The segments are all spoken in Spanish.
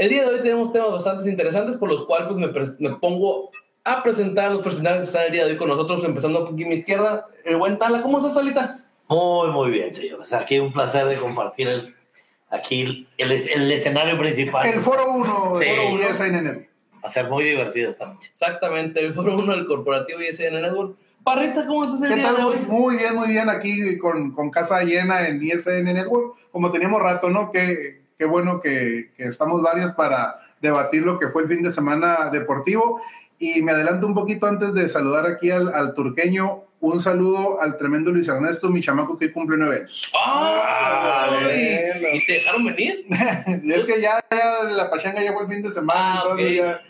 El día de hoy tenemos temas bastante interesantes por los cuales pues, me, me pongo a presentar los personajes que están el día de hoy con nosotros, empezando aquí a mi izquierda. El buen Tala, ¿cómo estás, Salita? Muy, muy bien, señores. Aquí un placer de compartir el, aquí el, el escenario principal. El Foro 1 Sí. Foro 1 SN Network. Va a ser muy divertido esta noche. Exactamente, el foro 1 del corporativo ISN Network. Parrita, ¿cómo estás el ¿Qué día de tal? hoy? Muy bien, muy bien. Aquí con, con casa llena en ISN Network. Como teníamos rato, ¿no? Qué, qué bueno que, que estamos varios para debatir lo que fue el fin de semana deportivo. Y me adelanto un poquito antes de saludar aquí al, al turqueño. Un saludo al tremendo Luis Ernesto, mi chamaco que cumple nueve años. ¡Ah! ¿Y te dejaron venir? Y es que ya, ya la pachanga ya fue el fin de semana. Ah, entonces ok. ya,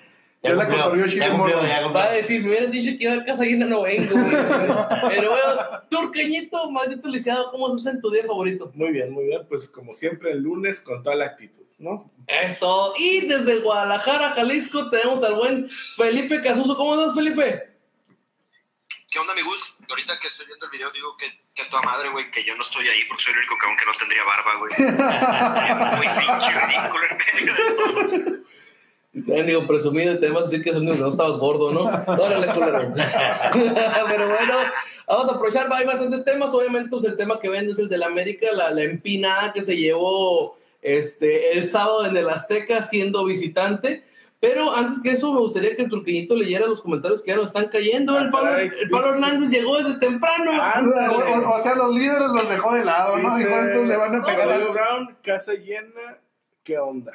ya la cumplió, ya chico cumplió, Va a decir, me hubieran dicho que iba a haber casa llena, no vengo. güey. Pero bueno, turqueñito, maldito lisiado, ¿cómo estás en tu día favorito? Muy bien, muy bien. Pues como siempre, el lunes con toda la actitud, ¿no? Esto. Y desde Guadalajara, Jalisco, tenemos al buen Felipe Casuso. ¿Cómo estás, Felipe? ¿Qué onda, mi Gus? Ahorita que estoy viendo el video digo que, que tu madre, güey, que yo no estoy ahí porque soy el único cabrón que no tendría barba, güey. Muy pinche ridículo en medio de todos. También digo, presumido, y te vas a decir que no estabas gordo, ¿no? Órale, culero. Pero bueno, vamos a aprovechar, hay bastantes temas. Obviamente, pues, el tema que ven es el de la América, la, la empinada que se llevó este, el sábado en el Azteca siendo visitante. Pero antes que eso, me gustaría que el turqueñito leyera los comentarios que ya nos están cayendo. El Pablo, el Pablo Hernández llegó desde temprano. O, o- o sea, los líderes los dejó de lado, ¿no? Dice, Igual estos le van a pegar. Brown, casa llena, ¿qué onda?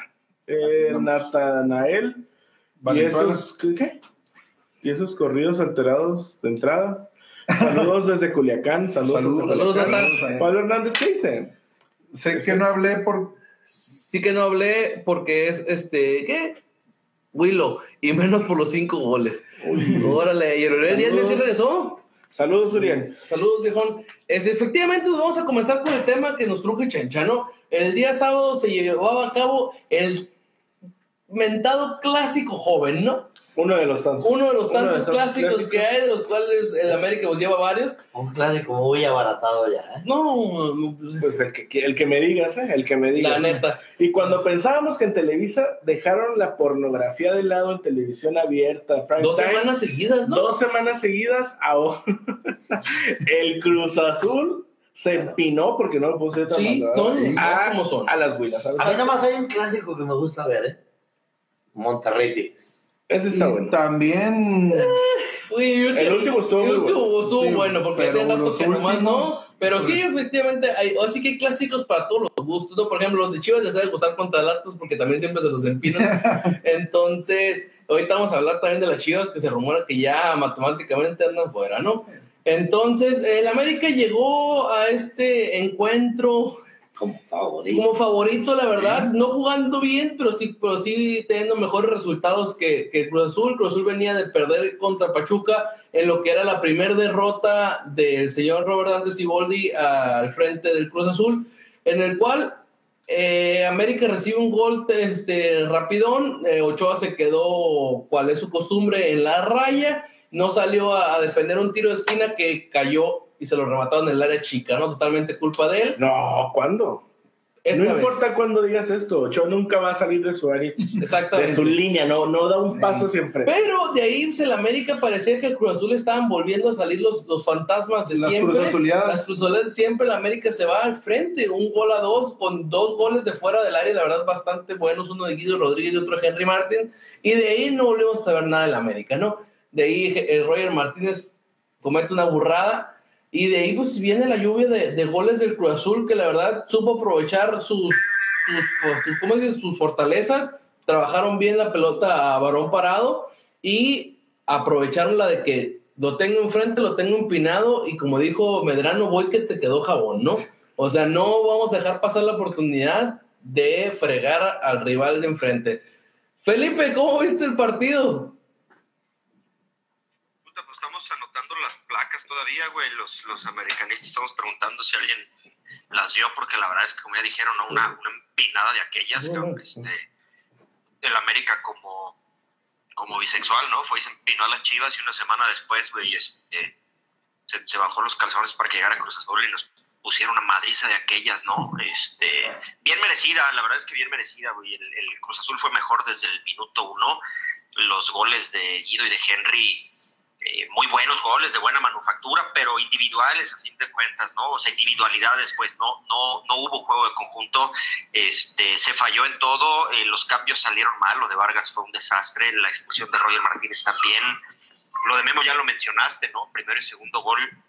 Eh, Natanael, y esos. Y esos corridos alterados de entrada. Saludos desde Culiacán, saludos. Saludos, desde saludos, Culiacán. Natal. Pablo Hernández, ¿qué dicen? Sé que no hablé por. Sí que no hablé porque es este, ¿qué? Willow, y menos por los cinco goles. Órale, y el día Saludos. de eso. Saludos, Uriel. Saludos, viejón. Es, efectivamente, vamos a comenzar con el tema que nos truje Chencha, ¿no? El día sábado se llevaba a cabo el mentado clásico joven, ¿no? Uno de los tantos. Uno de los de tantos los tantos clásicos, clásicos. que hay, de los cuales el América pues lleva varios. Un clásico muy abaratado ya, ¿eh? No, pues, Pues el que, el que me digas, ¿eh? El que me digas. la neta. Y cuando pensábamos que en Televisa dejaron la pornografía de lado en televisión abierta, prime Dos time, semanas seguidas, ¿no? dos semanas seguidas, ahora el Cruz Azul se empinó porque no lo puse de otra Sí, manera, no, ¿eh? no, a, como son. a las huilas. ¿sabes? A mí nada más hay un clásico que me gusta ver, ¿eh? Monterrey Tigres. Ese está y bueno. También. Uy, El último estuvo el muy último bueno. estuvo Sí, bueno, porque tiene rato los que nomás no. Pero sí, efectivamente, hay, así que hay clásicos para todos los gustos, ¿no? Por ejemplo, los de Chivas les sabe gustar contra el Atlas porque también siempre se los empinan. Entonces, ahorita vamos a hablar también de las Chivas que se rumora que ya matemáticamente andan fuera, ¿no? Entonces, el América llegó a este encuentro Como favorito. como favorito, la verdad, no jugando bien, pero sí, pero sí teniendo mejores resultados que, que Cruz Azul. Cruz Azul venía de perder contra Pachuca en lo que era la primera derrota del señor Robert Antes Siboldi al frente del Cruz Azul, en el cual eh, América recibe un gol este, rapidón, eh, Ochoa se quedó, cual es su costumbre, en la raya, no salió a, a defender un tiro de esquina que cayó y se lo remataron en el área chica, ¿no? Totalmente culpa de él. No, ¿cuándo? Esta no vez. importa cuándo digas esto, Ochoa nunca va a salir de su área, de Exactamente. su línea, no, no da un paso hacia enfrente. Pero de ahí pues, el América parecía que el Cruz Azul estaban volviendo a salir los, los fantasmas de Las siempre. cruzazuleadas. Las cruzazuleadas de siempre. El América se va al frente, un gol a dos, con dos goles de fuera del área, la verdad, bastante buenos. Uno de Guido Rodríguez y otro de Henry Martin. Y de ahí no volvemos a saber nada del América, ¿no? De ahí el Roger Martínez comete una burrada. Y de ahí pues viene la lluvia de, de goles del Cruz Azul, que la verdad supo aprovechar sus, sus, sus, ¿cómo sus fortalezas, trabajaron bien la pelota a varón parado y aprovecharon la de que lo tengo enfrente, lo tengo empinado y como dijo Medrano, voy que te quedó jabón, ¿no? O sea, no vamos a dejar pasar la oportunidad de fregar al rival de enfrente. Felipe, ¿cómo viste el partido? Puta, pues estamos anotando todavía, güey. Los, los americanistas estamos preguntando si alguien las vio, porque la verdad es que, como ya dijeron, ¿no? una, una empinada de aquellas, cabrón, este, el América como, como bisexual, ¿no? Fue y se empinó a las chivas y una semana después, güey, este, se, se bajó los calzones para que llegara Cruz Azul y nos pusieron una madriza de aquellas, ¿no? Este, bien merecida, la verdad es que bien merecida, güey. El, el Cruz Azul fue mejor desde el minuto uno. Los goles de Guido y de Henry, eh, muy buenos goles, de buena manufactura, pero individuales, a fin de cuentas, ¿no? O sea, individualidades, pues no, no, no hubo juego de conjunto. Este, se falló en todo, eh, los cambios salieron mal, lo de Vargas fue un desastre, la expulsión de Roger Martínez también. Lo de Memo ya lo mencionaste, ¿no? Primero y segundo gol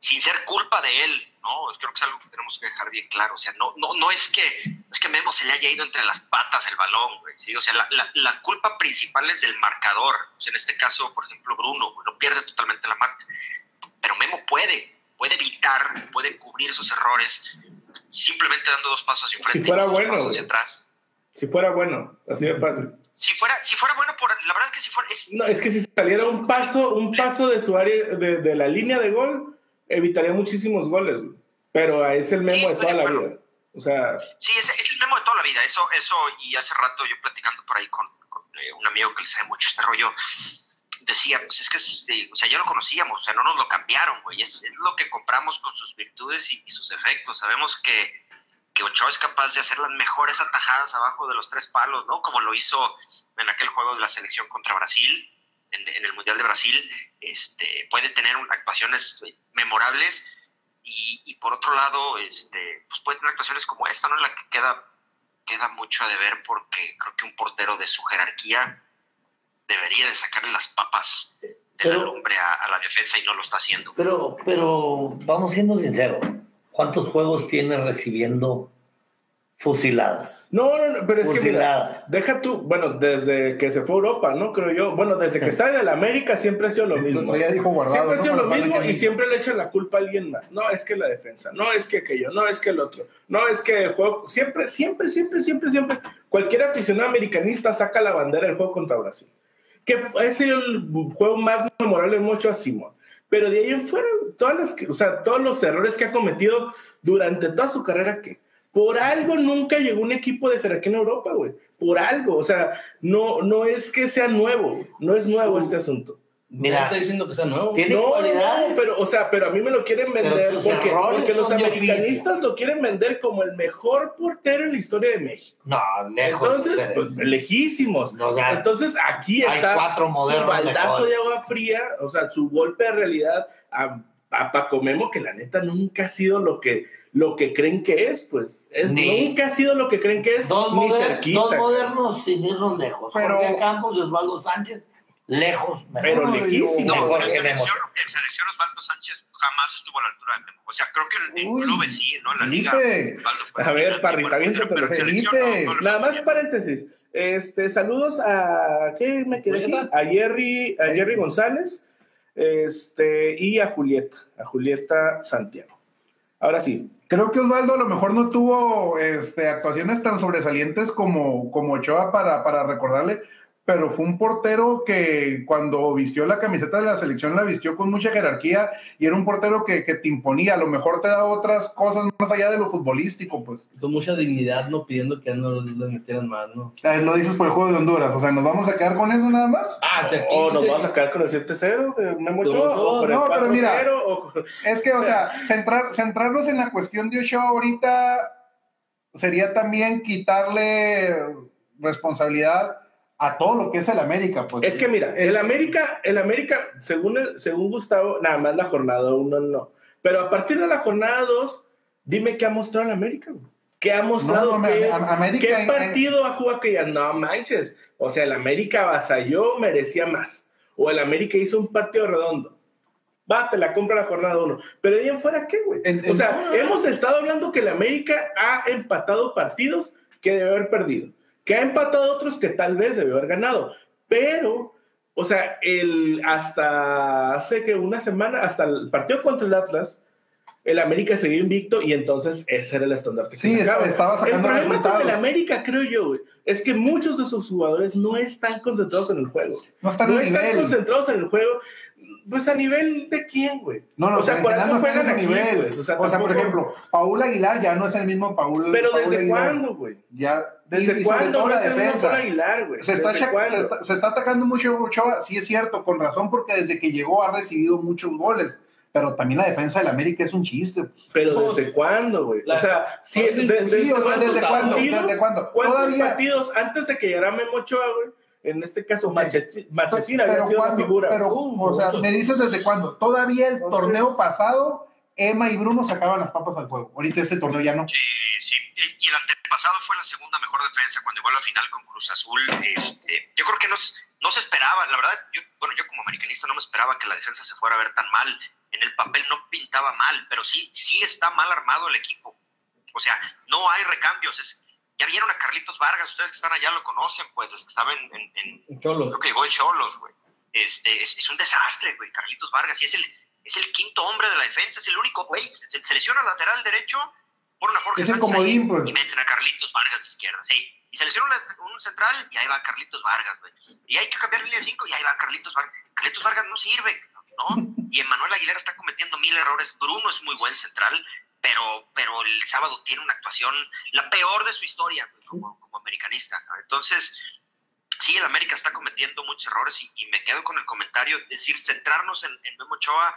sin ser culpa de él, ¿no? Creo que es algo que tenemos que dejar bien claro. O sea, no, no, no es que es que Memo se le haya ido entre las patas el balón, güey, ¿sí? O sea, la, la, la, culpa principal es del marcador. O sea, en este caso, por ejemplo, Bruno, güey, no pierde totalmente la marca. Pero Memo puede, puede evitar, puede cubrir esos errores simplemente dando dos pasos hacia enfrente Si fuera y dos bueno, hacia atrás. Si fuera bueno, así de fácil. Si fuera, si fuera bueno, por, la verdad es que si fuera... es- No, es que si saliera un paso, un paso de su área, de, de la línea de gol, evitaría muchísimos goles. Pero es el memo Sí, de toda de la vida. O sea, Sí, es, es el memo de toda la vida. Eso, eso, y hace rato yo platicando por ahí con, con, eh, un amigo que le sabe mucho este rollo, decía, pues es que, eh, o sea, ya lo conocíamos, o sea, no nos lo cambiaron, güey. Es, es lo que compramos con sus virtudes y, y sus efectos. Sabemos que, que Ochoa es capaz de hacer las mejores atajadas abajo de los tres palos, ¿no? Como lo hizo en aquel juego de la selección contra Brasil, en, en el Mundial de Brasil. Este, puede tener un- actuaciones memorables y, y por otro lado, este, pues puede tener actuaciones como esta, ¿no? En la que queda, queda mucho a deber porque creo que un portero de su jerarquía debería de sacarle las papas de la Pero- lumbre a, a la defensa y no lo está haciendo. Pero, pero vamos siendo sinceros. ¿Cuántos juegos tiene recibiendo fusiladas? no, no, no, pero es que mira, deja tú, bueno, desde que se fue a Europa, ¿no? Creo yo. Bueno, desde que está en el América siempre ha sido lo mismo. día dijo guardado. Siempre ha ¿no? sido lo mismo y siempre le echan la culpa a alguien más. No, es que la defensa, no es que aquello, no es que el otro, no es que el juego. Siempre, siempre, siempre, siempre, siempre. Cualquier aficionado americanista saca la bandera del juego contra Brasil. Que ese el juego más memorable mucho a Simón. Pero de ahí en fuera, todas las que, o sea, todos los errores que ha cometido durante toda su carrera, que por algo nunca llegó un equipo de jerarquía en Europa, güey. Por algo. O sea, no, no es que sea nuevo, no es nuevo este asunto. No Mira, está diciendo que sea nuevo. Tiene No, no, cualidades. no, pero, o sea, pero a mí me lo quieren vender porque, los americanistas lo quieren vender como el mejor portero en la historia de México. no, lejos. Entonces, pues, lejísimos. O sea, Entonces, aquí hay está cuatro su baldazo de agua fría, o sea, su golpe de realidad a, a Paco Memo, que la neta nunca ha sido lo que, lo que creen que es, pues. Es, Ni- nunca ha sido lo que creen que es, dos, ni moder- cerquita. dos modernos sin irnos lejos. Pero- Jorge Campos y Osvaldo Sánchez, lejos. mejor. Pero Ay, lejísimos. No, Mejor en que selección, Memo. en selección Osvaldo Sánchez jamás estuvo a la altura de Memo. O sea, creo que en, en Uy, clubes sí, ¿no? En la liga. Felipe. Osvaldo fue A ver, Parrita, pero- aviéntatelo, pero Felipe. no- no Nada más bien. paréntesis. Este, saludos a ¿qué me quedé aquí? A Jerry, a Jerry González, este, y a Julieta, a Julieta Santiago. Ahora sí, Creo que Osvaldo a lo mejor no tuvo este, actuaciones tan sobresalientes como, como Ochoa para, para recordarle, pero fue un portero que cuando vistió la camiseta de la selección la vistió con mucha jerarquía y era un portero que, que te imponía, a lo mejor te da otras cosas más allá de lo futbolístico, pues. Con mucha dignidad, no pidiendo que no le metieran más, ¿no? Eh, lo dices por el juego de Honduras, o sea, ¿nos vamos a quedar con eso nada más? Ah, o sea, o nos vamos a quedar con el 7-0 de Memo No, Ochoa, o con el no, pero mira. 4-0, o con- Es que, o sea, centrar, centrarnos en la cuestión de Ochoa ahorita sería también quitarle responsabilidad a todo lo que es el América, pues. Es que mira, el América, el América, según, según Gustavo, nada más la jornada 1 no. Pero a partir de la jornada 2, dime qué ha mostrado el América, güey. ¿Qué ha mostrado? No, no, ¿Qué, América- qué partido ha jugado que ya no manches? O sea, el América avasalló, merecía más. O el América hizo un partido redondo. Va, te la compra la jornada 1. Pero de ahí en fuera, ¿qué, güey? O sea, hemos estado hablando que el América ha empatado partidos que debe haber perdido. Que ha empatado otros que tal vez debe haber ganado. Pero, o sea, el, hasta hace que una semana, hasta el partido contra el Atlas, el América seguía invicto y entonces ese era el estandarte. que Sí, sacaba. estaba El sacando problema con resultados. el América, creo yo, es que muchos de sus jugadores no están concentrados en el juego. No están no a están concentrados en el juego. Pues a nivel de quién, güey. No, no, o sea, por algo no juegan a aquí, nivel. pues, O sea, por ejemplo, Paul Aguilar ya no es el mismo Paul. Pero Paul ¿desde Aguilar. cuándo, güey? Ya, y- y ¿Desde sobre cuándo no la es el mismo defensa. Paul Aguilar, güey? Se está, ¿Desde se, está, se está atacando mucho a Ochoa, sí es cierto, con razón, porque desde que llegó ha recibido muchos goles. pero también la defensa del América es un chiste. Pero ¿desde cuándo, güey? La- o sea, sí, Sí, de- de- Sí, o sea, ¿desde ¿cuántos cuándo? partidos? ¿Desde cuándo? ¿Cuántos Todavía. partidos antes de que llegara Memo Ochoa, güey? En este caso, Marchesín había sido figura. pero, Uh, o sea, muchos. me dices desde cuándo. Todavía el Entonces- torneo pasado, Emma y Bruno sacaban las papas al juego. Ahorita ese torneo ya no. Sí, sí. Y, el antepasado fue la segunda mejor defensa cuando llegó a la final con Cruz Azul. Este, yo creo que no, no se esperaba, la verdad, yo, bueno, yo como americanista no me esperaba que la defensa se fuera a ver tan mal. En el papel no pintaba mal, pero sí, sí está mal armado el equipo. O sea, no hay recambios. Es, ya vieron a Carlitos Vargas, ustedes que están allá lo conocen, pues, desde que estaba en, en- en- Cholos. creo que llegó en Cholos, güey. Este, es, es un desastre, güey, Carlitos Vargas. Y es el, es el quinto hombre de la defensa, es el único, güey. Se, se lesiona el lateral derecho, ponen a Jorge Es el comodín, pues. y meten a Carlitos Vargas de izquierda, sí. Y se lesiona un, un central y ahí va Carlitos Vargas, güey. Y hay que cambiar línea 5 y ahí va Carlitos Vargas. Carlitos Vargas no sirve, ¿no? Y Emanuel Aguilera está cometiendo mil errores. Bruno es muy buen central, pero, pero el sábado tiene una actuación, la peor de su historia, güey, como, como americanista. Entonces, sí, el América está cometiendo muchos errores y, y me quedo con el comentario, es decir, centrarnos en, en Memo Ochoa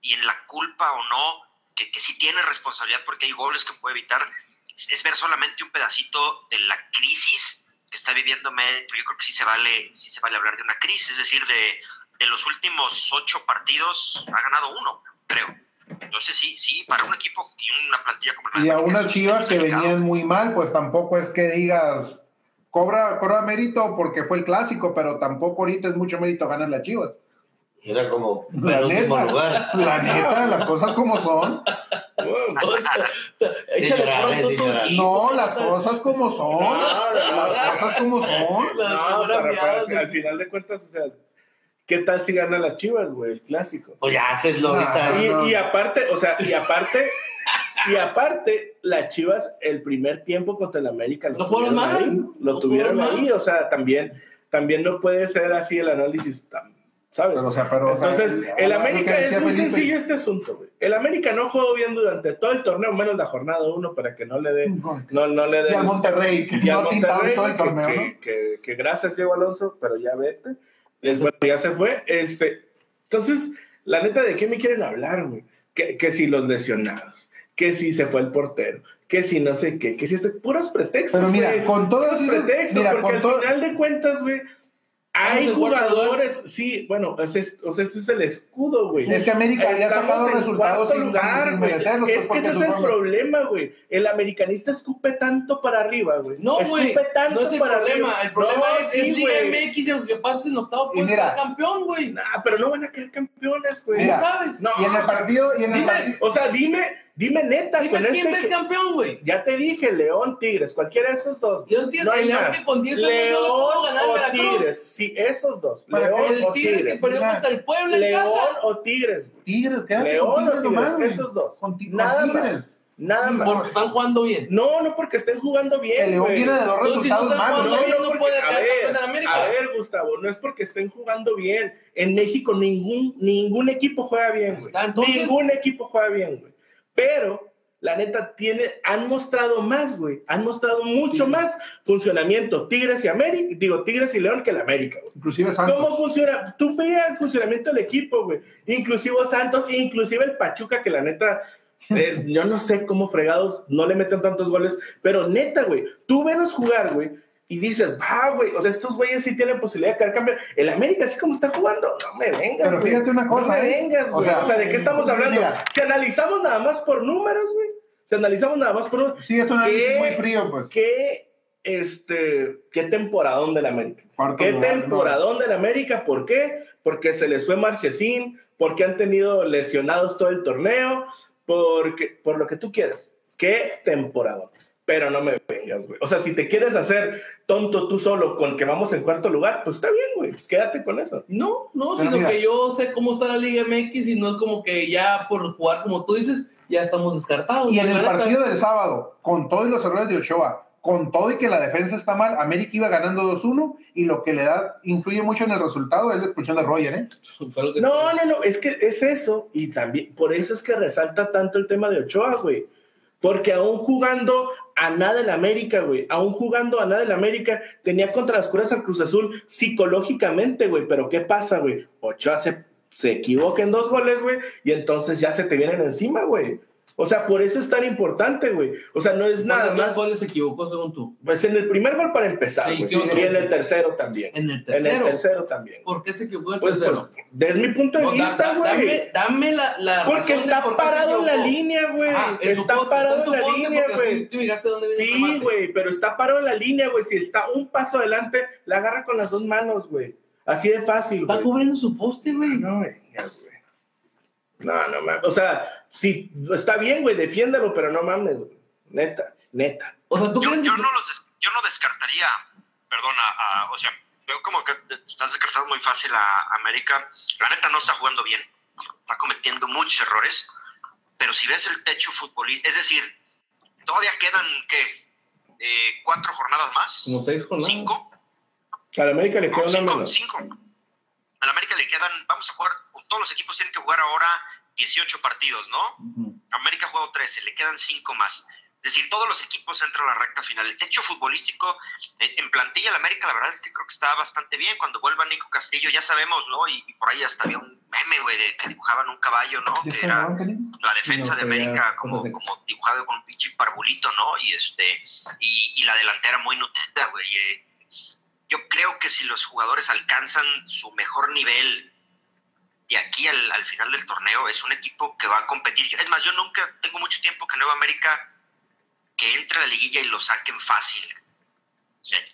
y en la culpa o no, que, que sí tiene responsabilidad porque hay goles que puede evitar, es, ver solamente un pedacito de la crisis que está viviendo pero yo creo que sí se vale, sí se vale hablar de una crisis, es decir, de, de los últimos ocho partidos ha ganado uno. Entonces sí, sí, para un equipo y una plantilla como la de Y a unas chivas que venían muy mal, pues tampoco es que digas, cobra, cobra mérito porque fue el clásico, pero tampoco ahorita es mucho mérito ganar las chivas. Era como La neta. lugar. La neta, las cosas como son. Señora, señora. No, las cosas como son. No, no, Las cosas como son. No, pero- pero Miadas, al final de cuentas, o sea, ¿qué tal si ganan las chivas, güey? El clásico. Pues ya haces ahorita. No, Y, no. y aparte, o sea, y aparte, y aparte, las Chivas el primer tiempo contra el América lo tuvieron mal, ahí, lo No tuvieron ahí, o sea, también, también no puede ser así el análisis, tan- ¿sabes? Pero, o sea, pero, o sea, Entonces, el América es muy Felipe, sencillo este asunto, güey. El América no jugó bien durante todo el torneo, menos la jornada uno, para que no le dé, no, no le Y dé al Monterrey, que y al no Monterrey, todo el torneo, que, ¿no? que- que gracias, Diego Alonso, pero ya vete. Es, bueno, ya se fue. Este, entonces, la neta, ¿de qué me quieren hablar, güey? Que, que si los lesionados, que si se fue el portero, que si no sé qué, que si este, puros pretextos. Pero mira, güey. con todos esos- pretextos, mira, porque con al final de cuentas, güey, hay jugadores, sí, bueno, ese es, o sea, ese es el escudo, güey. Es que América había sacado en resultados cuarto sin- lugar, sin Es que ese es el forma- problema, güey. El americanista escupe tanto para arriba, güey. No, güey. Escupe tanto No es el para problema. arriba. El problema No, es, sí, es Liga. MX y aunque pases en octavo, puedes ser campeón, güey. Nah, pero no van a quedar campeones, güey. Mira, ¿Cómo sabes? No. Y en el partido, y en el Dime, partido, O sea, dime, dime neta, Dime con quién este ves que- campeón, güey. Ya te dije, León, Tigres, cualquiera de esos dos. Yo entiendo No hay el León más. que con 10 hombres no León puedo ganar o Veracruz. Tigres. Sí, esos dos. Para León El o Tigre que Tigres. perdió o sea, contra el Puebla en León casa. o Tigres. güey. Tigres, quédate León con o Tigres Tigres, nomás, esos dos. Con, Nada Tigres. más. Nada más. Porque están jugando bien. No, no porque estén jugando bien. El León viene de si no resultados están malos. bien, no porque- puede a ver, América. A ver, Gustavo, no es porque estén jugando bien. En México ningún, ningún equipo juega bien, güey. Ningún equipo juega bien, güey. Pero, la neta, tiene, han mostrado más, güey. Han mostrado mucho Sí. más funcionamiento Tigres y América, digo, Tigres y León que la América, güey. Inclusive ¿Cómo Santos. funciona? Tú veas el funcionamiento del equipo, güey. Inclusive Santos, inclusive el Pachuca, que la neta, es- yo no sé cómo fregados no le meten tantos goles, pero neta, güey, tú venos jugar, güey, y dices, va, güey, o sea, estos güeyes sí tienen posibilidad de quedar campeón. El América, así como está jugando, no me vengas, Pero fíjate una cosa, No me ¿eh? vengas, O güey. O sea, sea, ¿de qué estamos hablando? mira. Si analizamos nada más por números, güey, si analizamos nada más por números, Sí, es un análisis muy frío, pues. qué, este, qué temporadón del América. Cuarto Qué lugar, temporadón del América, ¿por qué? Porque se les fue Marchesín, porque han tenido lesionados todo el torneo, porque, por lo que tú quieras. Qué temporadón. Pero no me vengas, güey. O sea, si te quieres hacer tonto tú solo con que vamos en cuarto lugar, pues está bien, güey. Quédate con eso. No, no, Pero sino mira. que yo sé cómo está la Liga MX y no es como que ya por jugar como tú dices, ya estamos descartados. Y en el partido del sábado, con todos los errores de Ochoa, con todo y que la defensa está mal, América iba ganando 2-1 y lo que le da, influye mucho en el resultado es la expulsión de Roger, ¿eh? No, no, no, es que es eso. Y también, por eso es que resalta tanto el tema de Ochoa, güey. Porque aún jugando a nada el América, güey, aún jugando a nada el América, tenía contra las curas al Cruz Azul psicológicamente, güey. Pero ¿qué pasa, güey? Ochoa se, se equivoca en dos goles, güey, y entonces ya se te vienen encima, güey. O sea, por eso es tan importante, güey. O sea, no es nada ¿Cuántos más. goles se equivocó según tú? Pues en el primer gol para empezar, Sí, güey. ¿qué otro? y en el tercero también. En el En tercero. el tercero también. ¿Por qué se equivocó en el Pues, tercero? pues, desde mi punto de No, vista, da- güey. Dame, dame la, la Porque está por parado en la línea, güey. En Está poste, parado está en en la línea, güey. Sí, güey, pero está parado en la línea, güey. Si está un paso adelante, la agarra con las dos manos, güey. Así de fácil, Está güey. cubriendo su poste, güey. No, güey. No, no mames. O sea, sí, está bien, güey, defiéndelo, pero no mames, güey. Neta, neta. O sea, ¿tú Yo, crees yo que- no los des- yo no descartaría, perdón, a, o sea, veo como que estás descartando muy fácil a América. La neta no está jugando bien, está cometiendo muchos errores, pero si ves el techo futbolístico, es decir, todavía quedan, ¿qué? Eh, ¿Cuatro jornadas más? Como seis con ¿Cinco? A la América le No, queda una cinco, menos. cinco. A la América le quedan, vamos a jugar, todos los equipos tienen que jugar ahora 18 partidos, ¿no? América ha jugado 13, le quedan 5 más. Es decir, todos los equipos entran a la recta final. El techo futbolístico eh, en plantilla, la América, la verdad es que creo que está bastante bien. Cuando vuelva Nico Castillo, ya sabemos, ¿no? Y, y por ahí hasta había un meme, güey, de que dibujaban un caballo, ¿no? Que era la defensa de América como, de- dibujado con un pinche parvulito, ¿no? Y este y, y la delantera muy nutrida, güey. Eh, yo creo que si los jugadores alcanzan su mejor nivel de aquí al, al final del torneo, es un equipo que va a competir. Es más, yo nunca tengo mucho tiempo que Nueva América que entre a la liguilla y lo saquen fácil.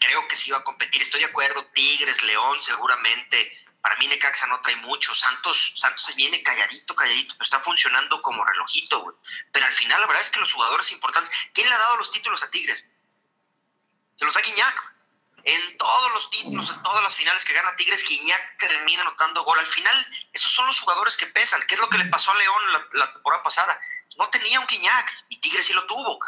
Creo que sí va a competir. Estoy de acuerdo, Tigres, León, seguramente. Para mí Necaxa no trae mucho. Santos, Santos se viene calladito, calladito, pero está funcionando como relojito, güey. Pero al final la verdad es que los jugadores importantes, ¿quién le ha dado los títulos a Tigres? Se los da Guiñac. En todos los títulos, en todas las finales que gana Tigres, Guiñac termina anotando gol. Al final, esos son los jugadores que pesan. ¿Qué es lo que le pasó a León la, la temporada pasada? No tenía un Guiñac y Tigres sí lo tuvo.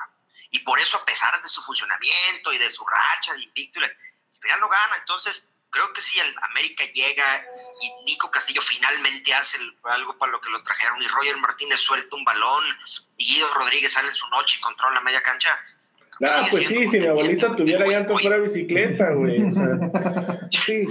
Y por eso, a pesar de su funcionamiento y de su racha de invicto, la- al final lo gana. Entonces, creo que si el América llega y Nico Castillo finalmente hace algo para lo que lo trajeron y Roger Martínez suelta un balón y Guido Rodríguez sale en su noche y controla media cancha. Ah, sigue pues sí, si mi abuelita tuviera llantas fuera bicicleta, güey. O sea, sí.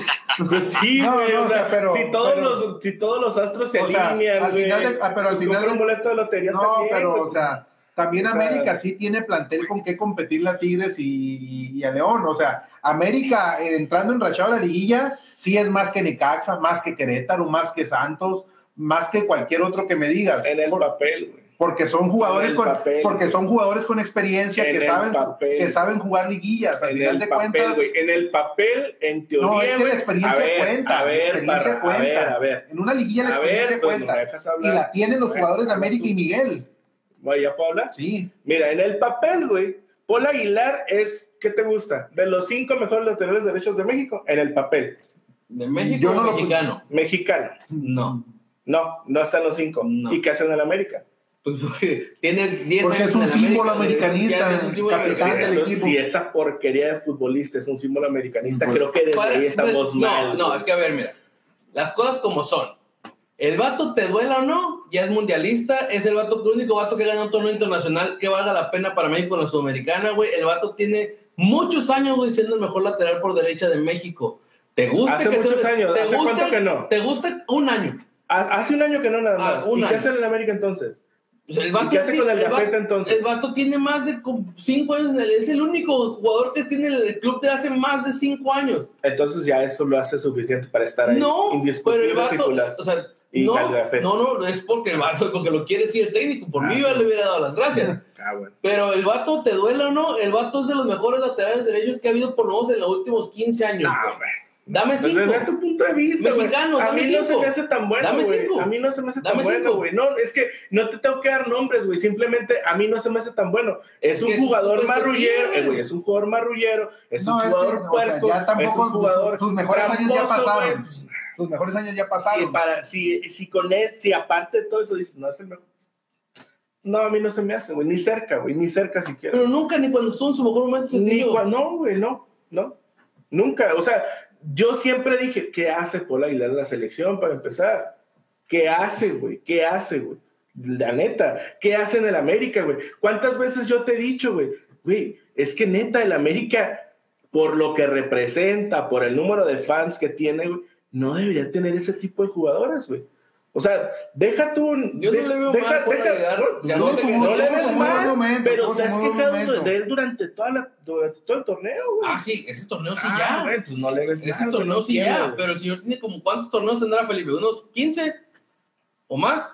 Pues sí, No, güey. no, o o sea, pero- si, todos pero- los, si todos los astros se alinean, al güey. ah, pero al final un boleto de lotería No, también, pero, güey. o sea, también O sea, América sí tiene plantel con qué competirle a Tigres y, y a León. O sea, América eh, entrando enrachado a la liguilla, sí es más que Necaxa, más que Querétaro, más que Santos, más que cualquier otro que me digas. En el Por- papel, güey. Porque son jugadores con, papel, porque son jugadores con experiencia En que saben, papel. que saben jugar liguillas. Al En final el de papel, cuentas. En el papel, en teoría. no, es que la experiencia a ver, cuenta. A ver, la experiencia cuenta. a ver, a ver. En una liguilla la experiencia ver, pues, cuenta. ¿me dejas y la tienen los jugadores de América y Miguel. ¿ya puedo hablar? Sí. Mira, en el papel, güey, Paul Aguilar es, ¿qué te gusta? De los cinco mejores laterales derechos de México, en el papel. ¿De México Yo no lo- mexicano? Mexicano. No. No, no están los cinco. No. ¿Y qué hacen en el América? Pues porque tiene 10 Porque años es un símbolo América, americanista, es un símbolo capitán Si, americanista. del eso- equipo. si esa porquería de futbolista es un símbolo americanista, Pues, creo que desde ¿Cuál- ahí estamos no, mal. No, es que a ver, mira. Las cosas como son. El vato, te duela o no, ya es mundialista. Es el vato, el único vato que gana un torneo internacional que valga la pena para México en la Sudamericana, güey. El vato tiene muchos años, güey, siendo el mejor lateral por derecha de México. ¿Te gusta Hace que muchos se- años, ¿Te ¿hace gusta, cuánto que no? ¿Te gusta un año? Ha- Hace un año que no nada Ah, más. un ¿Y qué año. hacen en el América entonces? El ¿Y vato qué hace con el vato- entonces? El vato tiene más de como cinco años. en el- Es el único jugador que tiene el club de hace más de cinco años. Entonces ya eso lo hace suficiente para estar ahí. No, pero el vato, titular. o sea, Y no, no, no, es porque el vato, porque lo quiere decir el técnico. Por Ah, mí yo le hubiera dado las gracias. Ah, bueno. Pero el vato, te duele o no, el vato es de los mejores laterales derechos que ha habido por lo menos en los últimos 15 años. No, güey. güey. Dame cinco. Desde tu punto de vista, güey. Mexicanos, A dame mí no se me hace tan bueno, Dame güey. cinco. A mí no se me hace tan Dame bueno, cinco. güey. No, es que no te tengo que dar nombres, güey. Simplemente a mí no se me hace tan bueno. Es Es un es jugador marrullero, eh, güey. Es un jugador marrullero. Es No, un es que, jugador o sea, puerco. ya tampoco es un jugador sus mejores años ya pasaron. güey. Sus mejores años ya Sí, pasaron. para, si, si con él, si aparte de todo eso dices, no es el mejor. No, a mí no se me hace, güey. Ni cerca, güey. Ni cerca siquiera. Pero nunca, ni cuando estuvo en su mejor momento, Ni sentido. cua- no, güey, no, no. Nunca. O sea, yo siempre dije, ¿qué hace Paul Aguilar en la selección para empezar? ¿Qué hace, güey? ¿Qué hace, güey? La neta, ¿qué hace en el América, güey? ¿Cuántas veces yo te he dicho, güey? Güey, es que neta, el América, por lo que representa, por el número de fans que tiene, güey, no debería tener ese tipo de jugadores, güey. O sea, deja tú. Yo no le veo deja, mal, deja- no, ya no, sé que no no le es ves mal, momento, pero te es has quejado de él durante, toda la, durante todo el torneo, güey. Ah, sí, ese torneo sí Ah, ya. güey, pues no le ves Ese mal, torneo sí ya. güey. Pero el señor tiene como ¿cuántos torneos tendrá Felipe? ¿Unos 15 o más?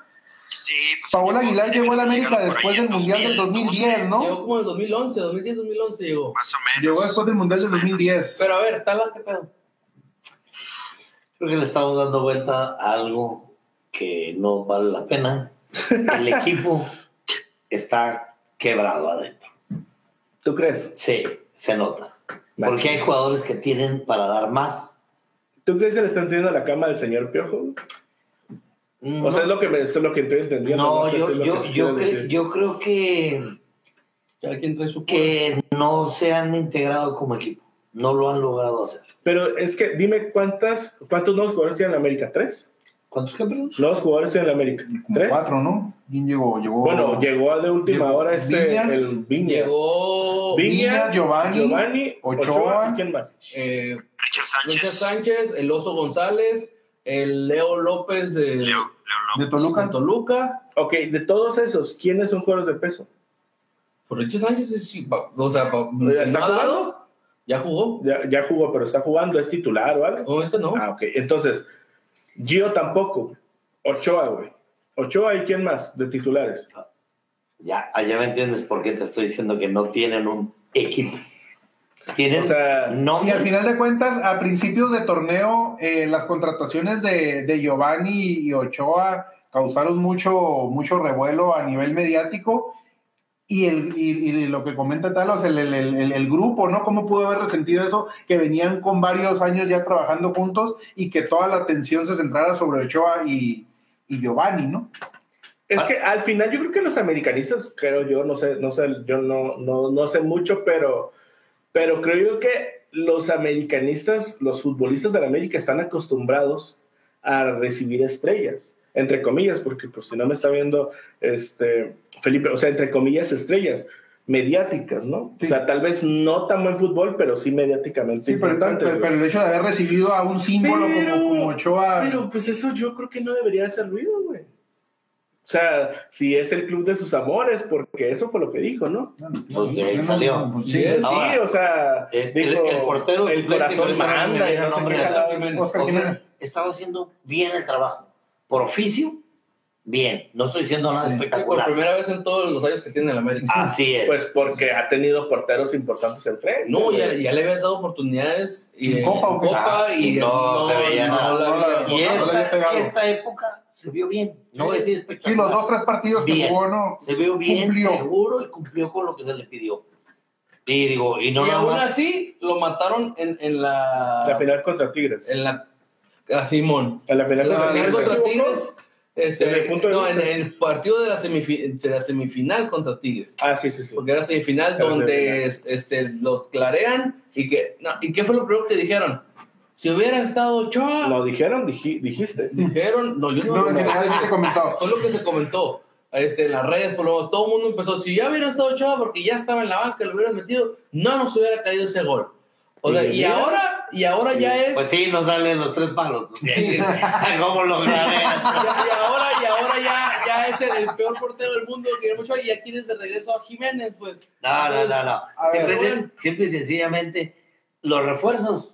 Sí, pues, Paola Aguilar llegó a la América después del Mundial del 2010, ¿no? Llegó como en el 2011, 2010, 2011 llegó. Más o menos. Llegó después del Mundial del 2010. Pero a ver, Tala, ¿qué pedo? Creo que le estamos dando vuelta a algo que no vale la pena. El equipo está quebrado adentro. ¿Tú crees? Sí, se nota. Porque hay jugadores que tienen para dar más. ¿Tú crees que le están teniendo la cama del señor Piojo? O sea, es lo que, me, es lo que estoy entendiendo. no, sé yo, si yo, que yo, quieres cre- decir. yo creo que, Cada quien trae su que no se han integrado como equipo. No lo han logrado hacer. Pero es que dime cuántas, cuántos nuevos jugadores tiene en América. ¿Tres? ¿Cuántos que perdón? Nuevos jugadores en América. Como ¿Tres? cuatro, ¿no? ¿Quién llegó? Llegó Bueno, llegó de última Llegó hora este, Viñas, el Viñas. Llegó Viñas, Giovanni, Giovanni, Ochoa, Ochoa. ¿y quién más? eh, Richard Sánchez. Richard Sánchez, el Oso González, el Leo López de, Leo, Leo López. de Toluca. de Toluca. Ok, de todos esos, ¿quiénes son jugadores de peso? Pues Richard Sánchez, es o sea, ¿Está ¿no dado? Ya jugó. Ya, ya jugó, pero está jugando, es titular algo. Obviamente no. Ah, ok. Entonces, Gio tampoco. Ochoa, güey. Ochoa y quién más de titulares. Ya, ya me entiendes por qué te estoy diciendo que no tienen un equipo. Tienen O sea, Y nombres. al final de cuentas, a principios de torneo, eh, las contrataciones de, de Giovanni y Ochoa causaron mucho, mucho revuelo a nivel mediático. Y, el, y, lo que comenta Talos, el, el, el, grupo, ¿no? ¿Cómo pudo haber resentido eso? Que venían con varios años ya trabajando juntos y que toda la atención se centrara sobre Ochoa y, y Giovanni, ¿no? Es que al final yo creo que los americanistas, creo yo, no sé, no sé, yo no, no, no sé mucho, pero, pero creo yo que los americanistas, los futbolistas de la América están acostumbrados a recibir estrellas, entre comillas, porque pues si no me está viendo este Felipe, o sea, entre comillas estrellas mediáticas, ¿no? Sí. O sea, tal vez no tan buen fútbol, pero sí mediáticamente Sí, pero, el hecho de haber recibido a un símbolo Pero- como, como Ochoa. Pero pues eso yo creo que no debería hacer ruido, güey. O sea, si es el club de sus amores, porque eso fue lo que dijo, ¿no? Porque ahí salió. Pues sí. Sí, o sea, el- dijo, el- el portero el corazón manda y no. Oscar o sea, Jiménez. estaba haciendo bien el trabajo. Por oficio, bien. No estoy diciendo nada Sí. Sí, por espectacular. primera vez en todos los años que tiene el América. Así es. Pues porque ha tenido porteros importantes enfrente. no, ya, le habías dado oportunidades y, ¿En Copa o qué? Ah, y, y no se veía nada. No y esta, esta época se vio bien. No voy a decir Sí, espectacular. los dos, tres partidos que Bien. jugó, ¿no? Se vio bien, Cumplió. seguro y cumplió con lo que se le pidió. Y digo, y no y aún más. así lo mataron en, en la, La final contra Tigres. en la a Simón. En la final la contra final Tigres. contra ¿se equivocó? Tigres. Este, punto de no, en el partido de la, de la semifinal contra Tigres. Ah, sí, sí, sí. Porque era semifinal Era donde es- este, lo clarean y que. no, ¿Y qué fue lo primero que dijeron? Si hubiera estado Ochoa, Lo dijeron, diji- dijiste. dijeron. No, yo no, No, no, sí se comentó. Fue lo que se comentó este, en las redes, por lo menos todo el mundo empezó, si ya hubiera estado Ochoa porque ya estaba en la banca, lo hubieran metido, no nos hubiera caído ese gol. O sea, Y ahora, y ahora ya es, Pues sí, nos salen los tres palos. Sí. ¿Cómo lo ya- y ahora, y ahora ya, ya es el, el peor portero del mundo, que Ochoa, y ya quieres de regreso a Jiménez, pues. No, no, no, no. A ver, bueno. simple y sencillamente, los refuerzos,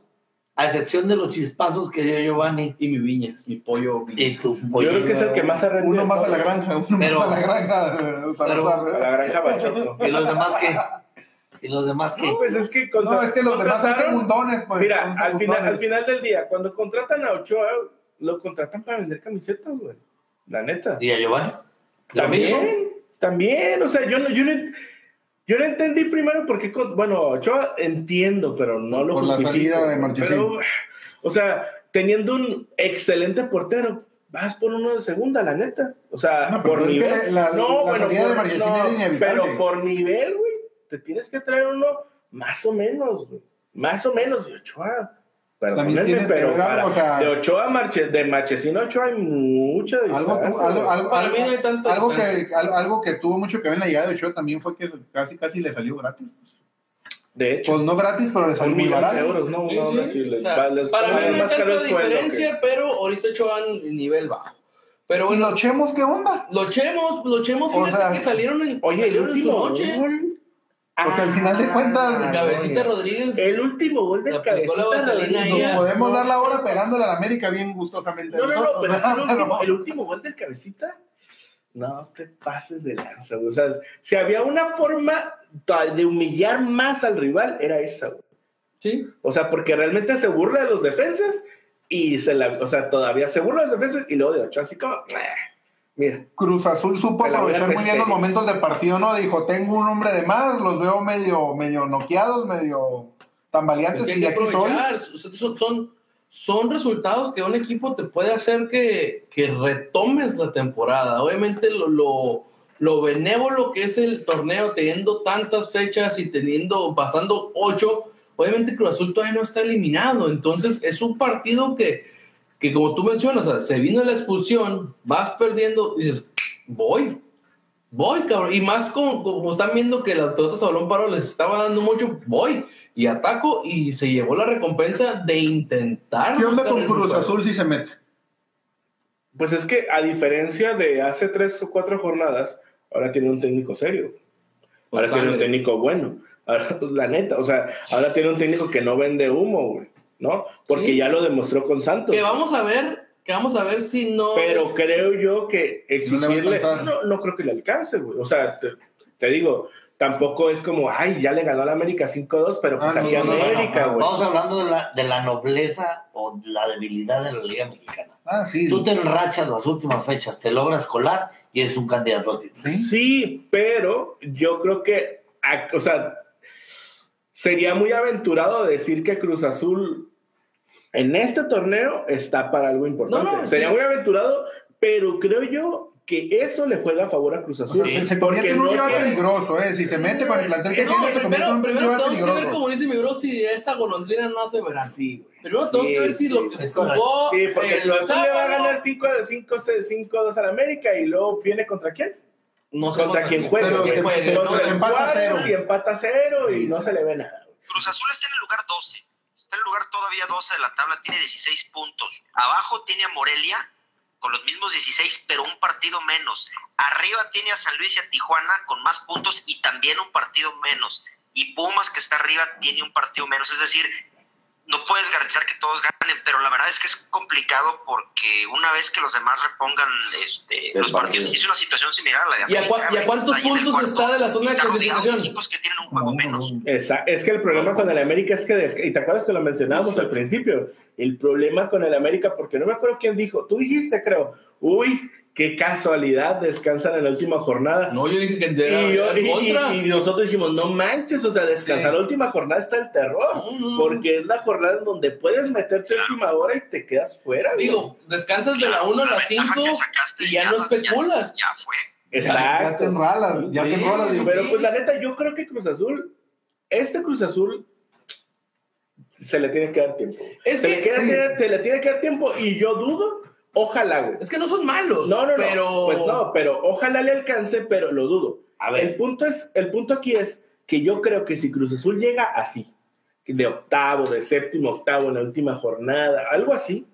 a excepción de los chispazos que dio Giovanni Y mi Viñas, mi pollo. y tu Yo creo que es el que más ha rendido. Uno más a la granja, uno Pero- más a la granja. eh, Salazar, A ¿verdad? la granja Bachoto. y los demás que y los demás que No, pues es que contra- No, es que los demás son segundones, pues. Mira, son al final, al final del día, cuando contratan a Ochoa, lo contratan para vender camisetas, güey. La neta. y a Giovanni También, también, o sea, yo no, yo no, yo no entendí primero por qué, con- bueno, Ochoa entiendo, pero no lo Por la justifico. salida de Marchesín. Pero, o sea, teniendo un excelente portero, vas por uno de segunda, la neta. O sea, No, por nivel. la- la- no, la bueno, salida de por- Marchesín no, era inevitable. pero por nivel, güey, te tienes que traer uno más o menos, güey. Más o menos de Ochoa. Perdónenme, pero para- o sea- de Ochoa Marche, de Marchesín a Ochoa hay mucha Algo, distancia. algo, algo, Para algo- mí no hay tanta algo distancia. que, algo, algo que tuvo mucho que ver en la llegada de Ochoa también fue que casi casi le salió gratis. de hecho. Pues no gratis, pero le salió muy barato. de euros, ¿no? Sí, Una onda sí. así, les O sea, va- les para mí no hay tanta el sueldo diferencia, pero ahorita Ochoa en nivel bajo. Pero ¿Y bueno, los chemos qué onda? los chemos, los chemos, O fíjate sea, que salieron en, Oye, el salieron en su último noche. gol. Pues, al final de cuentas, Ah, Cabecita Rodríguez. El último gol del cabecita Rodríguez. Nos podemos dar la hora pegándole a la América bien gustosamente. No, no, no, pero es el último, el último gol del cabecita, no te pases de lanza, güey. O sea, si había una forma de humillar más al rival, era esa, güey. Sí. O sea, porque realmente se burla de los defensas y se la, o sea, todavía se burla de los defensas y luego de ocho, así como, "Meh". Mira, Cruz Azul supo aprovechar muy bien los momentos de partido, ¿no? Dijo, tengo un hombre de más, los veo medio, medio noqueados, medio tambaleantes y que aquí. Son, son, son resultados que un equipo te puede hacer que, que retomes la temporada. Obviamente lo, lo, lo benévolo que es el torneo, teniendo tantas fechas y teniendo, pasando ocho, obviamente Cruz Azul todavía no está eliminado. Entonces es un partido que, que como tú mencionas, o sea, se vino la expulsión, vas perdiendo, dices, voy. Voy, cabrón. Y más como, como están viendo que las pelotas a balón paro les estaba dando mucho, voy y ataco y se llevó la recompensa de intentar. ¿Qué onda con Cruz. Azul si se mete? pues es que a diferencia de hace tres o cuatro jornadas, ahora tiene un técnico serio. Ahora Con tiene un técnico bueno. Ahora, pues, la neta, o sea, ahora tiene un técnico que no vende humo, güey, ¿no? Porque Sí. ya lo demostró con Santos. Que vamos a ver, que vamos a ver si no. Pero es- creo yo que a exigirle. No, no creo que le alcance, güey. O sea, te, te digo, tampoco es como, ay, ya le ganó a la América 5-2, pero pues Ah, aquí no, no, no, América, güey. Vamos hablando de la, de la nobleza o la debilidad de la Liga Mexicana. Ah, sí. Tú te enrachas las últimas fechas, te logras colar y eres un candidato al título. Sí, pero yo creo que, a- o sea, sería muy aventurado decir que Cruz Azul en este torneo está para algo importante. No, no, sería sí. muy aventurado, pero creo yo que eso le juega a favor a Cruz O Azul. sea, se, convierte en un no rival peligroso, ¿eh? Si se mete con el plantel que No, se convierte en primero, un primero tenemos que ver, como dice mi bro, si esta golondrina no hace verano. Sí, güey. Primero tenemos Sí, que ver si sí, lo que jugó. Sí, porque el Cruz Azul le va a ganar 5-2 al América y luego viene contra quién? No sé contra. Pero quién juegue, pero empata Juárez cero. y empata cero y Sí, no sí. se le ve nada. Cruz Azul está en el lugar 12. El lugar todavía 12 de la tabla, tiene 16 puntos. Abajo tiene a Morelia con los mismos 16, pero un partido menos. Arriba tiene a San Luis y a Tijuana con más puntos y también un partido menos. Y Pumas, que está arriba, tiene un partido menos. Es decir, no puedes garantizar que todos ganen, pero la verdad es que es complicado porque una vez que los demás repongan este, los partidos, partido. es una situación similar a la de ¿Y a, América. cua- y a América cuántos puntos cuarto, está de la zona de clasificación? equipos que tienen un juego menos. Esa- es que el problema con el América es que, y te acuerdas que lo mencionábamos al principio, el problema con el América, porque no me acuerdo quién dijo, tú dijiste creo, uy, qué casualidad, descansan en la última jornada. No, yo dije que era y, yo- era y- contra. y- y nosotros dijimos, no manches, o sea, descansar Sí. la última jornada está el terror, No, no, no. porque es la jornada en donde puedes meterte última hora y te quedas fuera. güey. Digo, descansas de la Claro, 1 a la ventaja 5 que sacaste y ya no especulas. Ya, fue. Exacto. Ya te enralas, ya te Sí. digo. Pero pues la neta, yo creo que Cruz Azul, este Cruz Azul, se le tiene que dar tiempo. Es se, que- le queda- sí. tiene- se le tiene que dar tiempo y yo dudo, ojalá, güey. Es que no son malos. No, no, no. Pero... Pues no, pero ojalá le alcance, pero lo dudo. A El ver, punto, es, el punto aquí es que yo creo que si Cruz Azul llega así, de octavo, de séptimo, octavo en la última jornada, algo así,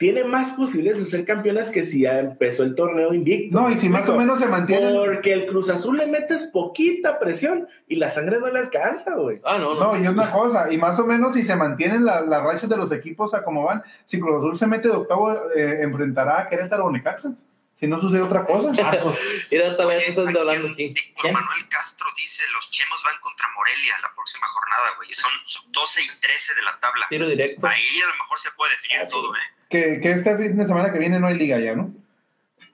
tiene más posibilidades de ser campeonas que si ya empezó el torneo invicto. No, y si más o menos se mantiene. Porque el Cruz Azul le metes poquita presión y la sangre no le alcanza, güey. Ah, no, no. No, y una cosa, y más o menos si se mantienen la- las rachas de los equipos a como van, si Cruz Azul se mete de octavo, eh, enfrentará a Querétaro o Necaxa. Si no sucede otra cosa. Mira, también Oye, están aquí hablando aquí. Víctor ¿Quién? Manuel Castro dice, los chemos van contra Morelia la próxima jornada, güey. Son, son 12 y 13 de la tabla. Tiro directo. Ahí a lo mejor se puede definir Ah, sí. todo, ¿eh? Que, que este fin de semana que viene no hay liga ya, ¿no?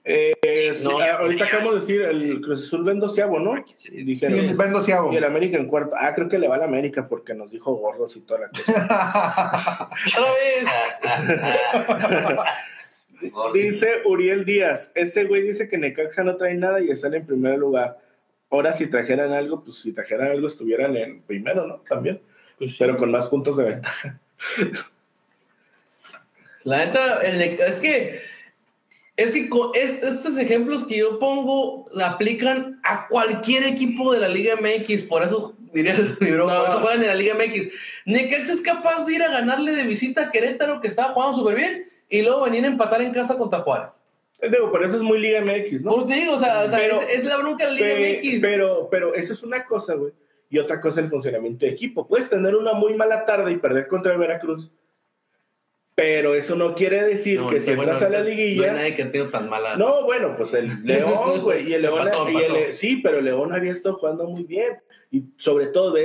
Eh, sí, No. ahorita acabamos de decir, el Cruz Azul va en doceavo, ¿no? Y Sí, dijeron, va en doceavo. y el América en cuarto. Ah, creo que le va al América porque nos dijo gordos y toda la cosa. Dice Uriel Díaz, ese güey dice que Necaxa no trae nada y están en primer lugar. Ahora si trajeran algo, pues si trajeran algo estuvieran en primero, ¿no? También. Pero con más puntos de ventaja. La neta, el es que es que con est- estos ejemplos que yo pongo aplican a cualquier equipo de la Liga MX, por eso diría el libro, No. por eso juegan en la Liga MX. Necaxa es capaz de ir a ganarle de visita a Querétaro, que estaba jugando súper bien, y luego venir a empatar en casa contra Juárez. Digo, pero eso es muy Liga MX, ¿no? Pues digo, o sea, o sea, Pero- es, es la bronca de Liga Pe- MX. Pero, pero eso es una cosa, güey. Y otra cosa el funcionamiento de equipo. Puedes tener una muy mala tarde y perder contra el Veracruz. Pero eso no quiere decir No, que si bueno, entras a la No hay liguilla. nadie que tenga tan mala. No, bueno, pues el León, güey. Y el León. Empató, y el- sí, pero el León había estado jugando muy bien. Y sobre todo,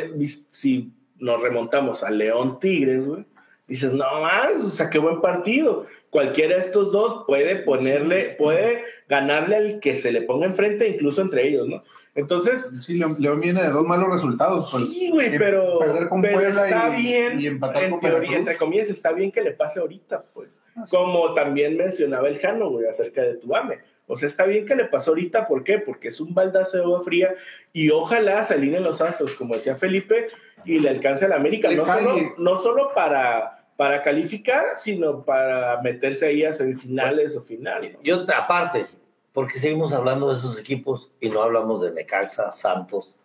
si nos remontamos al León Tigres, güey. Dices, no más, o sea, qué buen partido. Cualquiera de estos dos puede ponerle, puede ganarle al que se le ponga enfrente, incluso entre ellos, ¿no? Entonces, Sí, León, viene de dos malos resultados. pues. sí, güey, y pero, perder con pero Puebla está y- bien, y empatar en con teoría, entre comillas, está bien que le pase ahorita, pues. Ah, sí. Como también mencionaba el Jano, güey, acerca de Tuame. O sea, está bien que le pasó ahorita, ¿por qué? Porque es un baldazo de agua fría y ojalá se alineen los astros, como decía Felipe, y le alcance a la América, Le no cae. solo, no solo para, para calificar, sino para meterse ahí a semifinales o finales. Yo, aparte, porque seguimos hablando de esos equipos y no hablamos de Necaxa, Santos.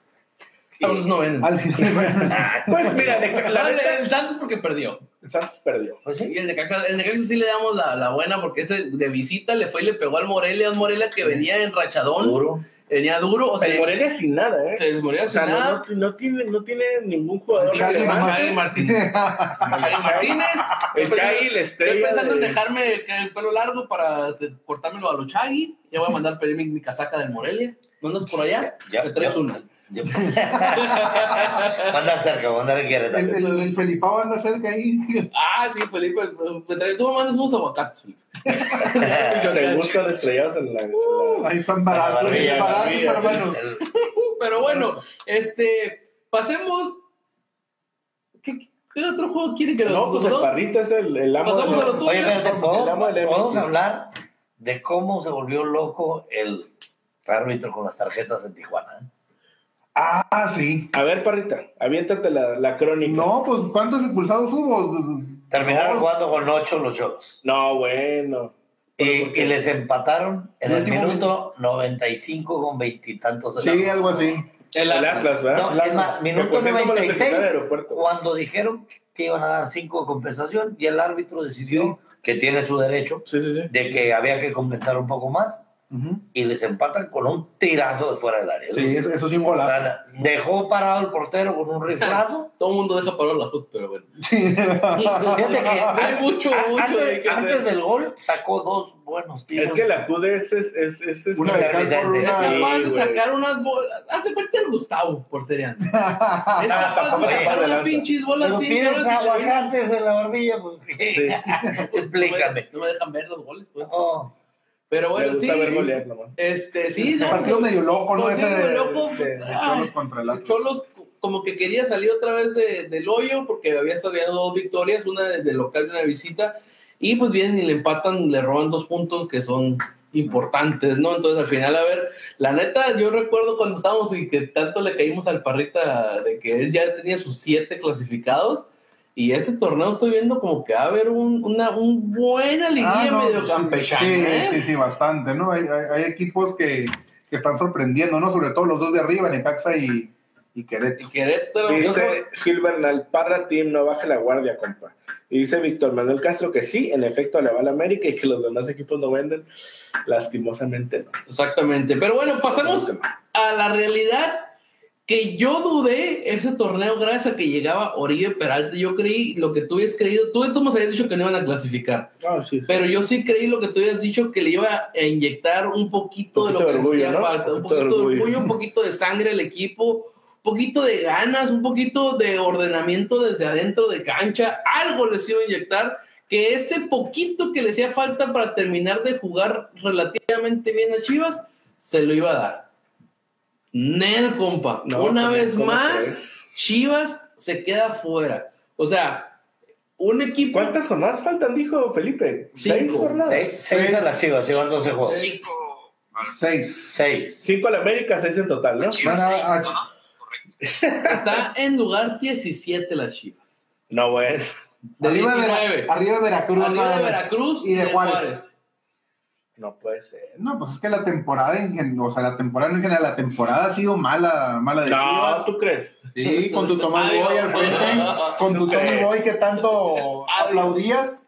A los no ven. Pues mira, la No, el- Santos porque perdió. el Santos perdió. Pues Y el Necaxa, el Necaxa sí le damos la, la buena porque ese de visita le fue y le pegó al Morelia, un Morelia que venía en rachadón, duro. Venía duro, o sea, el Morelia sin nada, ¿eh? se sea, sin no, nada. no, no tiene, no tiene ningún jugador El. Chagui Martínez. Chagui Martínez. El Chagui, Estoy estrella. pensando en de- dejarme el pelo largo para cortármelo a los Chagui. Ya voy a mandar pedir mi, mi casaca del Morelia. ¿No andas por allá? Ya- Me traes ya- una. ya- Mandar cerca, mandar en Querétaro. el, el, el Felipao anda cerca ahí. Ah, sí, Felipe. Tú me mandas unos aguacates, Felipe. Te gustan estrellados en la. la- Ahí están La baratos, barbilla, baratos, barbilla, hermano. El- Pero bueno, este, pasemos. ¿Qué, qué otro juego quieren que nos No, pues el dos? parrita es el, el amo. Pasamos de- a lo tuyo. Oye, amo ¿podemos, hablar de cómo se volvió loco el árbitro con las tarjetas en Tijuana. Ah, sí. A ver, parrita, aviéntate la, la crónica. No, pues ¿cuántos expulsados hubo? Terminaron No. jugando con ocho los cholos. No, bueno. Y, y les empataron en El el minuto 95 con veintitantos de Sí, algo así. El El Atlas. Atlas, ¿verdad? No, es más, minuto puse como la 96, secretaria del aeropuerto. cuando dijeron que iban a dar cinco de compensación y el árbitro decidió que tiene su derecho Sí, sí, sí. de que había que compensar un poco más Y les empatan con un tirazo de fuera del área. Sí, eso, eso sí un O golazo. sea, Dejó parado el portero con un riflazo. Todo el mundo deja parar la hook, pero bueno. Sí. Fíjate que Hay mucho, a- mucho de antes, que antes del gol sacó dos buenos tiros. Es que la CUD es. es, es, es, es- Una de intermitente. Es una. capaz de sacar unas bolas. Hace cuenta el Gustavo, porteriano. Es capaz de sacar de unas pinches bolas Pero viene- aguacates en la barbilla, pues, Sí. explícame. No me dejan ver los goles, pues. Pero bueno, gusta sí. ver golear. Este, sí. No, partido medio loco, ¿no? Ese de, loco, de- de ay, Cholos contra el Atlas. Cholos como que quería salir otra vez de- del hoyo porque había estado dando dos victorias, una de, de local y una de visita, y pues vienen y le empatan, le roban dos puntos que son importantes, ¿no? Entonces al final, a ver, la neta, yo recuerdo cuando estábamos y que tanto le caímos al parrita de que él ya tenía sus siete clasificados. Y ese torneo estoy viendo como que va a haber un, una un buena liguilla Ah, no, medio sí, campechana, Sí, ¿eh? sí, sí, bastante, ¿no? Hay, hay, hay equipos que, que están sorprendiendo, ¿no? Sobre todo los dos de arriba, Necaxa y, y Querétaro. Y Querétaro. Dice Gil Bernal, Parra Team, no baje la guardia, compa. Y dice Víctor Manuel Castro que sí, en efecto le va a la América y que los demás equipos no venden. Lastimosamente no. Exactamente. Pero bueno, pasemos a la realidad que yo dudé ese torneo gracias a que llegaba Oribe Peralta. Yo creí lo que tú habías creído. Tú, tú nos habías dicho que no iban a clasificar. Ah, sí. Pero yo sí creí lo que tú habías dicho que le iba a inyectar un poquito, Un de lo que de orgullo, hacía ¿no? falta. Un Un poquito de poquito de orgullo. orgullo, un poquito de sangre al equipo, un poquito de ganas, un poquito de ordenamiento desde adentro de cancha. Algo les iba a inyectar. Que ese poquito que le hacía falta para terminar de jugar relativamente bien a Chivas, se lo iba a dar. Nel, compa. No, Una ¿cómo- vez más, crees? Chivas se queda fuera. O sea, un equipo. ¿Cuántas jornadas faltan, dijo Felipe? ¿Seis Cinco. jornadas? Seis, seis a las chivas, llevan 12 juegos. Cinco. Seis. Seis. Cinco a la América, seis en total, ¿no? Chivas, Van a- seis, a- ajá, correcto. Está en lugar 17 las Chivas. No, bueno. De arriba, de 19. Vera- arriba de Veracruz. Arriba de. Veracruz y de Juárez. No puede ser. No, pues es que la temporada en general, o sea, la temporada en general, la temporada ha sido mala, mala de No, Chivas. ¿tú crees? Sí, con tu Tomás Boy al frente, con tu Tommy Boy que tanto aplaudías.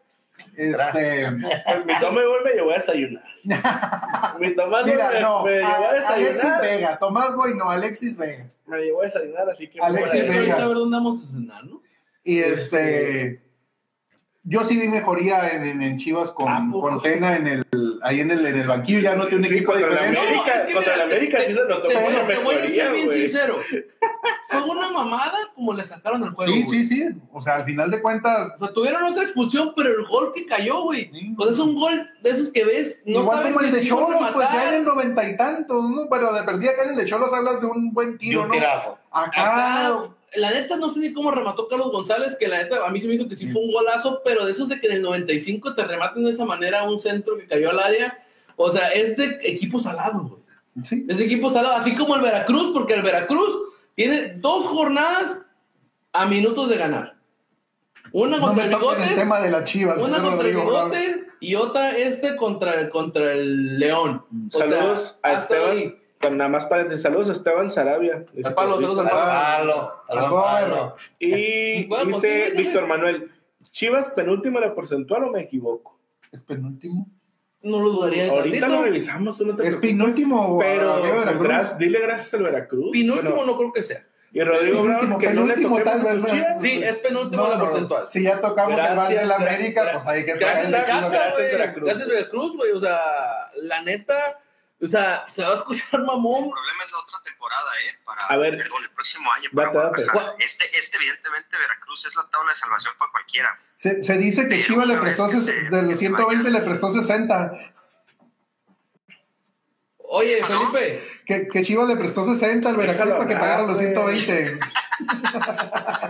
Este, mi no me voy, me llevo a desayunar. Mi Tomás Boy Mira, me, no, me llevó a a- Alexis desayunar. Vega, Tomás Boy no, Alexis Vega. Me llevó a desayunar, así que. Alexis Vega. ahorita a ver dónde vamos a cenar, ¿no? Y Este- este, yo sí vi mejoría en, en- en Chivas ¿A con, poco? con Tena en el, ahí en el, en el banquillo, ya no tiene un Sí, equipo contra la diferente. América. es que contra mira, la América te- sí se notó te mucha te voy a ser mejoría, bien güey. sincero. Fue una mamada como le sacaron el juego. Sí, güey. sí, sí. O sea, al final de cuentas, O sea, tuvieron otra expulsión, pero el gol que cayó, güey. Sí. O sea, es un gol de esos que ves, no igual sabes como el si de Cholos, pues ya en el noventa y tantos, ¿no? Pero de perdida acá en el de Cholos hablas de un buen Y tiro, un ¿no? tirazo. Acá, Acá, la neta, no sé ni cómo remató Carlos González, que la neta a mí se me hizo que sí fue un golazo, pero de esos de que en el 95 te rematen de esa manera un centro que cayó al área. O sea, es de equipo salado, güey. sí. Es de equipo salado, así como el Veracruz, porque el Veracruz tiene dos jornadas a minutos de ganar. Una No contra me el Bigotes, tema de las chivas. una contra el. Bigotes y otra este contra el, contra el León. O sea, Saludos a hasta Esteban. ahí. Con nada más paréntesis. Saludos a Esteban Sarabia. Al palo, saludos al palo. Y Bueno, pues, dice. Víctor Manuel, Chivas penúltimo en la porcentual o me equivoco. Es penúltimo. No lo dudaría Ahorita lo revisamos, tú no te Es preocupes. penúltimo. Pero dile gracias al Veracruz. Penúltimo Bueno, no creo que sea. y Rodrigo Brown, Penúltimo, que no le tal a vez, Chivas. Sí, es penúltimo No, la porcentual. Si ya tocamos el bar de la América, pues hay que Gracias Caxa, Gracias, güey. Veracruz. Gracias Veracruz, güey. O sea, la neta, o sea, se va a escuchar El mamón. problema es la otra temporada, ¿eh? Para, A ver. perdón, el próximo año. Para Date. Este, este, evidentemente, Veracruz es la tabla de salvación para cualquiera. Se, se dice que Chivas le prestó, que se- de los se 120 vaya. le prestó 60. Oye, pasó? Felipe, Que, que Chivas le prestó 60 al Veracruz Déjalo para que pagara los güey. 120.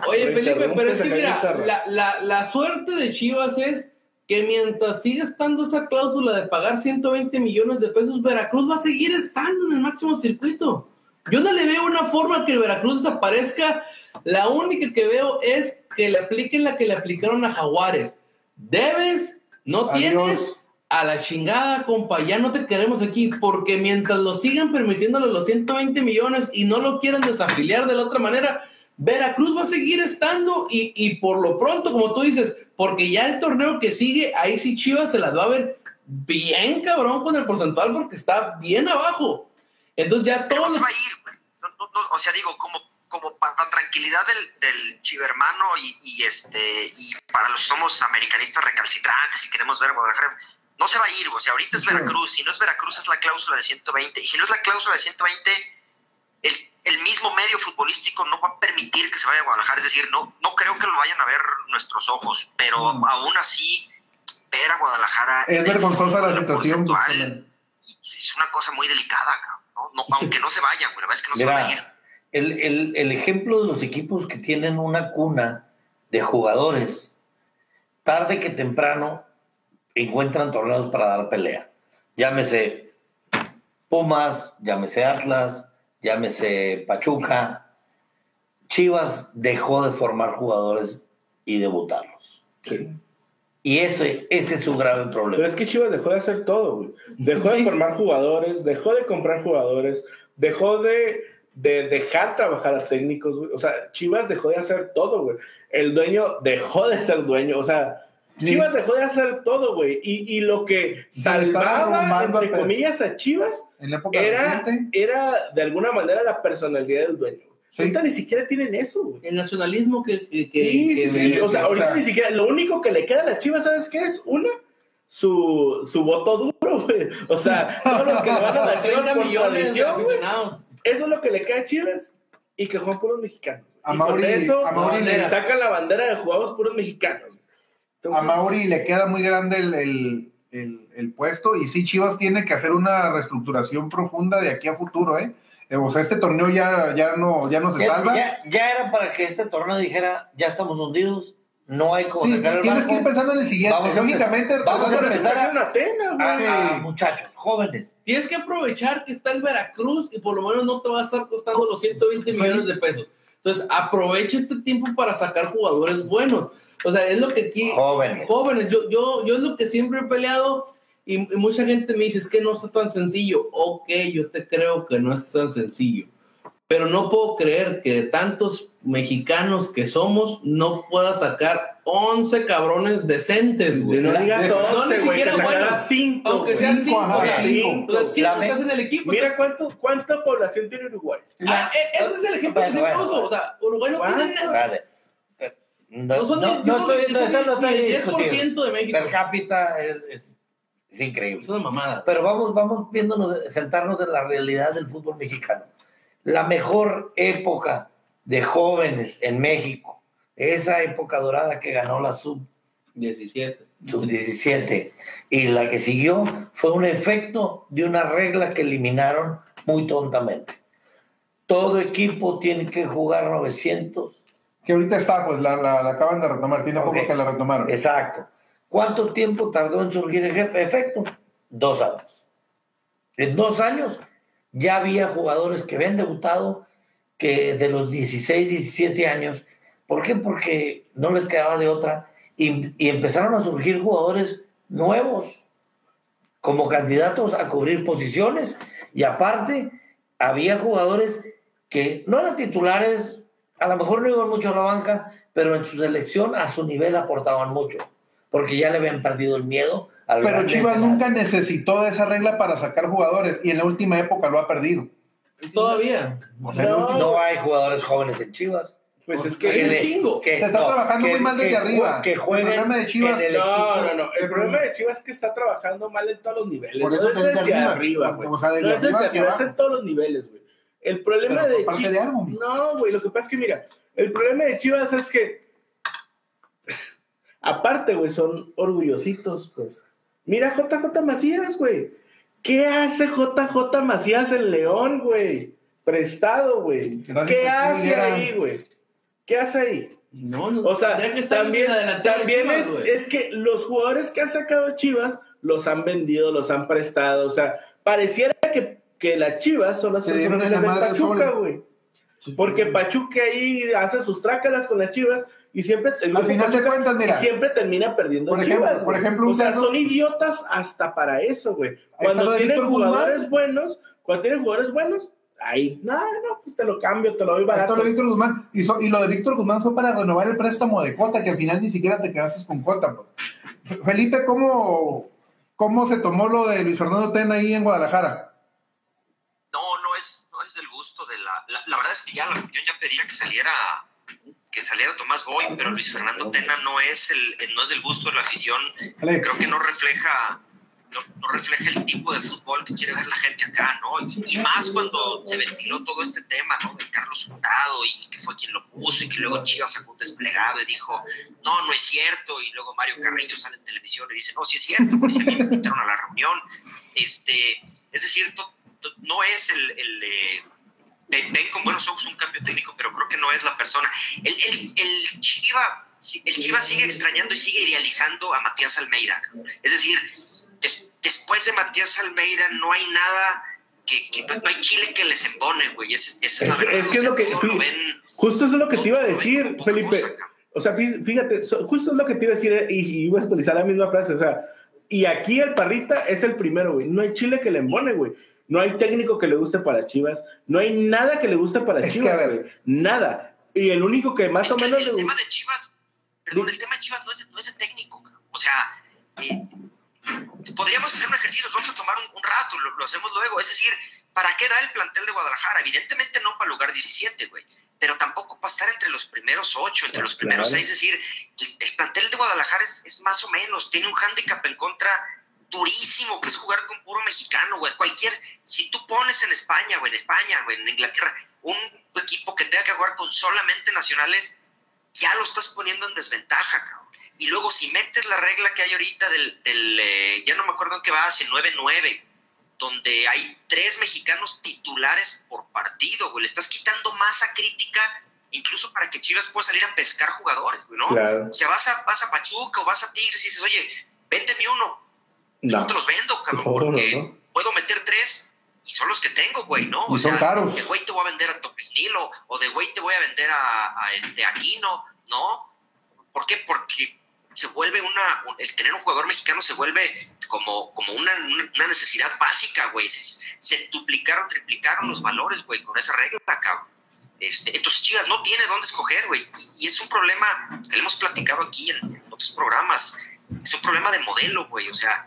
oye, Felipe, pero es que mira, la, la, la suerte de Chivas es que mientras siga estando esa cláusula de pagar 120 millones de pesos, Veracruz va a seguir estando en el máximo circuito. Yo no le veo una forma que Veracruz desaparezca. La única que veo es que le apliquen la que le aplicaron a Jaguares. Debes, no Adiós. tienes, a la chingada, compa, ya no te queremos aquí, porque mientras lo sigan permitiéndole los 120 millones y no lo quieran desafiliar de la otra manera, Veracruz va a seguir estando y, y por lo pronto, como tú dices, porque ya el torneo que sigue, ahí sí Chivas se las va a ver bien cabrón con el porcentual porque está bien abajo. Entonces ya todo no se va a ir, güey. No, no, no, o sea, digo, como, como para la tranquilidad del, del chivermano y, y, este, y para los que somos americanistas recalcitrantes y queremos ver a Guadalajara, no se va a ir, o sea, ahorita es. Veracruz, si no es Veracruz es la cláusula de 120, y si no es la cláusula de 120, el, el mismo medio futbolístico no va a permitir que se vaya a Guadalajara, es decir, no, no creo que lo vayan a ver nuestros ojos, pero Mm. aún así, ver a Guadalajara... Es vergonzosa la situación. es una cosa muy delicada, ¿no? No, aunque no se vayan, la verdad es que no se van a ir. Mira, el, el, el ejemplo de los equipos que tienen una cuna de jugadores, tarde que temprano encuentran torneos para dar pelea. Llámese Pumas, llámese Atlas, llámese Pachuca. Chivas dejó de formar jugadores y debutarlos. Y ese, ese es su grave Pero problema. es que Chivas dejó de hacer todo, güey. Dejó de Sí. formar jugadores, dejó de comprar jugadores, dejó de, de dejar trabajar a técnicos, güey. O sea, Chivas dejó de hacer todo, güey. El dueño dejó de ser dueño. O sea, Sí. Chivas dejó de hacer todo, güey. Y, y lo que salvaba, entre comillas, a Chivas En la época era, reciente. era de alguna manera la personalidad del dueño. Sí. Ahorita ni siquiera tienen eso, güey. el nacionalismo que... que, que- Sí, que- sí, sí. O sea, o ahorita sea- ni siquiera. Lo único que le queda a las chivas, ¿sabes qué es? Una, su, su voto duro, güey. O sea, todo lo que le van a las chivas 30 por millones de tradición, güey. Eso es lo que le queda a chivas. Y que juegan puros mexicanos. A y con Mauri- eso a Mauri le le- sacan la bandera de jugamos puros mexicanos. A Mauri le queda muy grande el, el- el- el puesto y sí, Chivas tiene que hacer una reestructuración profunda de aquí a futuro, ¿eh? Eh, O sea, este torneo ya, ya, no, ya no se Ya, salva. ya- ya era para que este torneo dijera, ya estamos hundidos, no hay como Sí, sacar el tienes que ir pensando en el siguiente. Vamos Lógicamente, empezar- vamos a empezar a- una güey. a, a muchachos jóvenes. Tienes que aprovechar que está el Veracruz y por lo menos no te va a estar costando los 120 Sí. millones de pesos. Entonces, aprovecha este tiempo para sacar jugadores buenos. O sea, es lo que aquí... Jóvenes. Jóvenes, yo, yo, yo es lo que siempre he peleado y, y mucha gente me dice, es que no está tan sencillo. Ok, yo te creo que no es tan sencillo. pero no puedo creer que de tantos mexicanos que somos no pueda sacar 11 cabrones decentes, güey. No digas No, 11, ni güey, siquiera bueno, sacaras cinco, Aunque güey. sean Cinco, 5, ajá, o sea, cinco. los 5 La que estás en el equipo. Mira cuánto, cuánta población tiene Uruguay. Ah, ese es el ejemplo que Bueno, siempre bueno, uso. bueno. O sea, Uruguay no tiene nada. No, No son no, el- yo no creo que estoy, no, quizás eso no está ni el discutido. 10% de México. Per cápita es, es, es increíble. Es una mamada. Pero vamos, vamos viéndonos, sentarnos en la realidad del fútbol mexicano. La mejor época de jóvenes en México, esa época dorada que ganó la sub 17. sub-17 y la que siguió fue un efecto de una regla que eliminaron muy tontamente. Todo equipo tiene que jugar 900 Que ahorita está, pues la, la, la acaban de retomar, tiene poco que la retomaron. Exacto. ¿Cuánto tiempo tardó en surgir el jefe- efecto? Dos años. En dos años ya había jugadores que habían debutado que de los 16, 17 años. ¿Por qué? Porque no les quedaba de otra y, y empezaron a surgir jugadores nuevos como candidatos a cubrir posiciones y aparte había jugadores que no eran titulares, a lo mejor no iban mucho a la banca, pero en su selección a su nivel aportaban mucho, porque ya le habían perdido el miedo al Pero Chivas nunca necesitó de esa regla para sacar jugadores y en la última época lo ha perdido. Todavía. O sea, No. hay jugadores jóvenes en Chivas. Pues es Hay que un le- chingo. que- Se está trabajando muy mal desde que- arriba. Que El jueguen problema de Chivas- el No, no, no. El problema de Chivas es que está trabajando mal en todos los niveles. Por no eso es desde arriba. arriba, güey. O sea, desde No es desde arriba es en todos los niveles, güey. El problema de Chivas. de algo, güey. No, güey, lo que pasa es que, mira, el problema de Chivas es que. Aparte, güey, son orgullositos, pues. Mira JJ Macías, güey. ¿Qué hace JJ Macías en León, güey? Prestado, güey. ¿Qué hace ahí, güey? ¿Qué hace ahí? No, no. O sea, tendría que estar también, en la delantera de también Chivas, es, es que los jugadores que ha sacado Chivas los han vendido, los han prestado. O sea, pareciera que, que las Chivas son las Se personas de madre Pachuca, güey. Porque Pachuca ahí hace sus trácalas con las Chivas y siempre, Al final Pachuca- cuentas, mira. y siempre termina perdiendo Por ejemplo- Chivas. por ejemplo, un o sea, caso- son idiotas hasta para eso, güey. Cuando tienen Víctor Guzmán. jugadores buenos, cuando tienen jugadores buenos, ahí, no, no, pues te lo cambio, te lo doy Esto barato. lo de Víctor Guzmán. Y, so- y lo de Víctor Guzmán fue para renovar el préstamo de Cota, que al final ni siquiera te quedaste con Cota. Pues. Felipe, ¿cómo, ¿cómo se tomó lo de Luis Fernando Tena ahí en Guadalajara? No, no es, no es del gusto de la, la. la verdad es que ya yo ya pedía que saliera que saliera Tomás Boy, pero Luis Fernando Tena no es el, no es del gusto de la afición. Creo que no refleja no, no refleja el tipo de fútbol que quiere ver la gente acá, ¿no? Y, y más cuando se ventiló todo este tema, ¿no? De Carlos Hurtado y que fue quien lo puso y que luego Chivas sacó un desplegado y dijo, no, no es cierto. Y luego Mario Carrillo sale en televisión y dice, no, sí es cierto, porque si a mí me invitaron a la reunión. Este, es decir, to- to- no es el... el eh, ven, con buenos ojos un cambio técnico, pero creo que no es la persona. El, el, el Chiva, el Chiva sigue extrañando y sigue idealizando a Matías Almeida. Es decir, des- después de Matías Almeida no hay nada que, que- no hay chile que les embone, güey. Es, es, que es lo que- todo lo ven- Justo es lo que te iba a decir, Felipe. cabrón. O sea, fí- fíjate, justo es lo que te iba a decir eh, y, y iba a utilizar la misma frase. O sea, y aquí el Parrita es el primero, güey. No hay chile que le embone, güey. No hay técnico que le guste para Chivas. No hay nada que le guste para Es que, Chivas, a ver. güey. Nada. Y el único que más Es o que menos el, le tema de Chivas, perdón, el tema de Chivas no es, no es de técnico, o sea, eh, podríamos hacer un ejercicio, nos vamos a tomar un, un rato, lo, lo hacemos luego, es decir, ¿para qué da el plantel de Guadalajara? Evidentemente no para el lugar 17, güey, pero tampoco para estar entre los primeros ocho, entre los primeros Claro. seis, es decir, el, el plantel de Guadalajara es, es más o menos, tiene un hándicap en contra durísimo, que es jugar con puro mexicano, güey, cualquier, si tú pones en España, güey, en España, güey, en Inglaterra, un equipo que tenga que jugar con solamente nacionales, ya lo estás poniendo en desventaja, cabrón. Y luego si metes la regla que hay ahorita del, del eh, ya no me acuerdo en qué va, si 9-9, donde hay tres mexicanos titulares por partido, güey, le estás quitando masa crítica incluso para que Chivas pueda salir a pescar jugadores, güey, ¿no? Claro. O sea, vas a, vas a Pachuca o vas a Tigres y dices, oye, véndeme uno, no, No. te los vendo, cabrón, porque no. puedo meter tres y son los que tengo, güey, ¿no? Y son caros. De güey te voy a vender a Topisnilo o de güey te voy a vender a, a este Aquino, ¿no? ¿Por qué? Porque se vuelve una, el tener un jugador mexicano se vuelve como, como una, una necesidad básica, güey. Se, se, duplicaron, triplicaron los valores, güey, con esa regla, cabrón. Este, entonces Chivas no tiene dónde escoger, güey. Y, es un problema que hemos platicado aquí en otros programas. Es un problema de modelo, güey. O sea,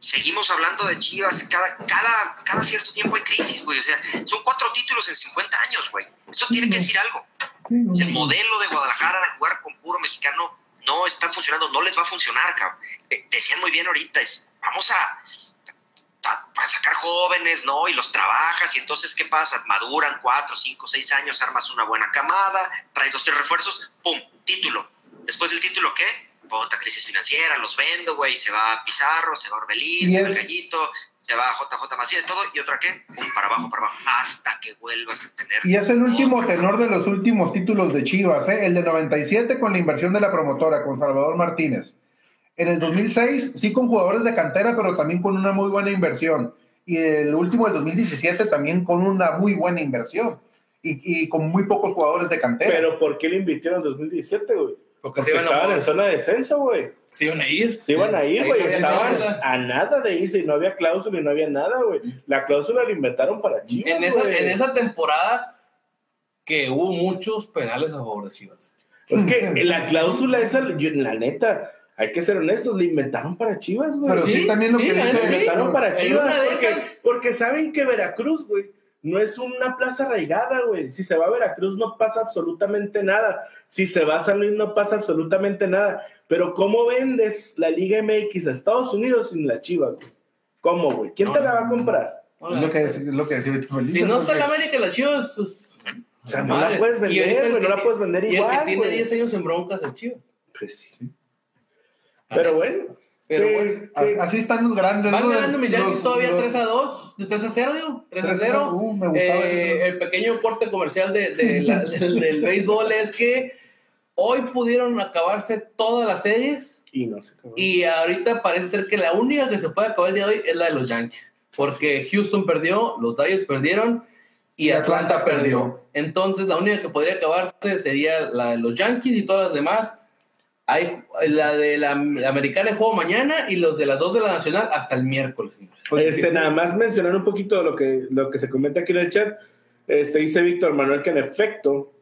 seguimos hablando de Chivas, cada, cada, cada cierto tiempo hay crisis, güey. O sea, son cuatro títulos en 50 años, güey. Eso tiene que decir algo. el modelo de Guadalajara de jugar con puro mexicano no está funcionando, no les va a funcionar, cabrón. Eh, decían muy bien ahorita, es, vamos a, para sacar jóvenes, ¿no? Y los trabajas y entonces, ¿qué pasa? Maduran cuatro, cinco, seis años, armas una buena camada, traes dos, tres refuerzos, ¡pum! Título. Después del título, ¿qué? Ponta crisis financiera, los vendo, güey, se va Pizarro, se va Orbelín, se va el Gallito, se va JJ Macías, todo, y otra qué? Pum, para abajo, para abajo, hasta que vuelvas a tener... Y es el último tenor de los últimos títulos de Chivas, ¿eh? El de 97 con la inversión de la promotora, con Salvador Martínez. En el 2006, sí con jugadores de cantera, pero también con una muy buena inversión. Y el último del 2017 también con una muy buena inversión. Y, y con muy pocos jugadores de cantera. Pero ¿por qué le invirtieron en 2017, güey? Porque, estaban en zona de descenso, güey. Se iban a ir. Se iban a ir, güey. Estaban a nada de irse y no había cláusula y no había nada, güey. La cláusula la inventaron para Chivas. En esa, en esa temporada que hubo muchos penales a favor de Chivas. Es que la cláusula esa, la neta, hay que ser honestos, le inventaron para Chivas, güey. Pero sí, también lo que le inventaron para Chivas. Porque, porque, saben que Veracruz, güey, no es una plaza arraigada, güey. Si se va a Veracruz no pasa absolutamente nada. Si se va a San Luis no pasa absolutamente nada. Pero ¿cómo vendes la Liga MX a Estados Unidos sin las Chivas, güey? ¿Cómo, güey? ¿Quién te la va a comprar? es lo que, es lo que decía Si no está en América, las Chivas, pues, O sea, no la puedes vender, güey, no la puedes vender igual. Y el que tiene 10 años en broncas es Chivas. Pues sí. Pero bueno. Pero bueno, así están los grandes. Van ganando mis Yankees todavía 3 a 2, 3 a 0, digo, 3 a 0. Uh, me eh, el pequeño corte comercial de, de la, del, del, béisbol es que hoy pudieron acabarse todas las series. Y no se Y ahorita parece ser que la única que se puede acabar el día de hoy es la de los Yankees. Porque Houston perdió, los Dodgers perdieron y Atlanta perdió. Entonces la única que podría acabarse sería la de los Yankees y todas las demás hay la de la, americana de juego mañana y los de las dos de la nacional hasta el miércoles. Este, nada más mencionar un poquito lo que, lo que se comenta aquí en el chat. Este, dice Víctor Manuel que en efecto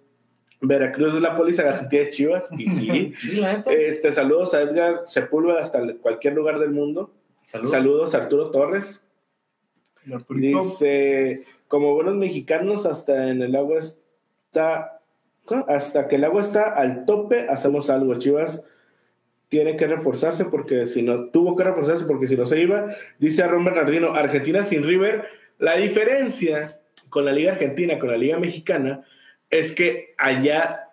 Veracruz es la póliza garantía de Chivas. Y sí. este, saludos a Edgar Sepúlveda hasta cualquier lugar del mundo. Saludos, a Arturo Torres. Dice, como buenos mexicanos, hasta en el agua está hasta que el agua está al tope, hacemos algo. Chivas tiene que reforzarse porque si no, tuvo que reforzarse porque si no se iba. Dice a Ron Bernardino, Argentina sin River. La diferencia con la Liga Argentina, con la Liga Mexicana, es que allá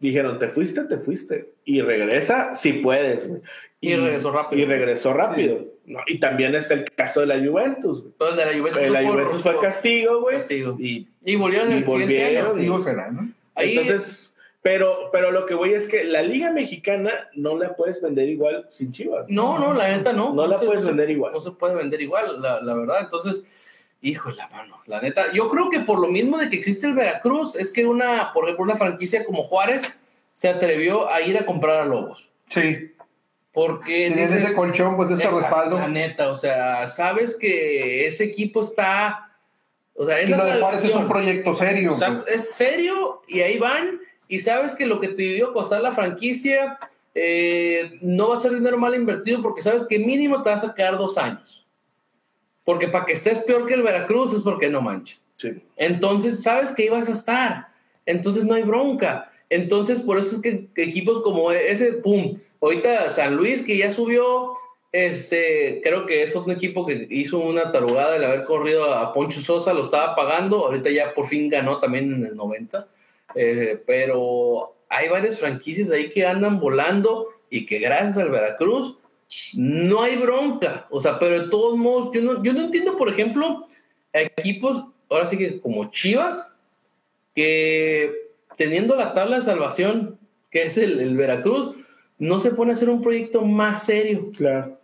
dijeron, te fuiste, te fuiste. Y regresa si puedes. Y, regresó rápido. Y regresó rápido. No, y también está el caso de la Juventus. Pues de la Juventus, la Juventus fue, castigo, güey. Y, y, volvieron el volvieron, Castigo será, ¿no? Entonces, pero, pero lo que voy es que la Liga Mexicana no la puedes vender igual sin Chivas. No, no, la neta no. No, la puedes vender igual. No se puede vender igual, la, la verdad. Entonces, hijo de la mano, la neta. Yo creo que por lo mismo de que existe el Veracruz, es que una, por ejemplo, una franquicia como Juárez se atrevió a ir a comprar a Lobos. Sí. Porque tienes ese colchón, pues ese respaldo. La neta, o sea, sabes que ese equipo está o sea, es lo de Juárez es un proyecto serio. Es serio y ahí van. Y sabes que lo que te dio costar la franquicia eh, no va a ser dinero mal invertido porque sabes que mínimo te vas a quedar dos años. Porque para que estés peor que el Veracruz es porque no manches. Entonces sabes que ibas a estar. Entonces no hay bronca. Entonces por eso es que equipos como ese, pum, ahorita San Luis que ya subió este, creo que es un equipo que hizo una tarugada el haber corrido a Poncho Sosa, lo estaba pagando, ahorita ya por fin ganó también en el 90, eh, pero hay varias franquicias ahí que andan volando y que gracias al Veracruz no hay bronca, o sea, pero de todos modos, yo no, yo no entiendo, por ejemplo, equipos, ahora sí que como Chivas, que teniendo la tabla de salvación, que es el Veracruz, no se pone a hacer un proyecto más serio. Claro.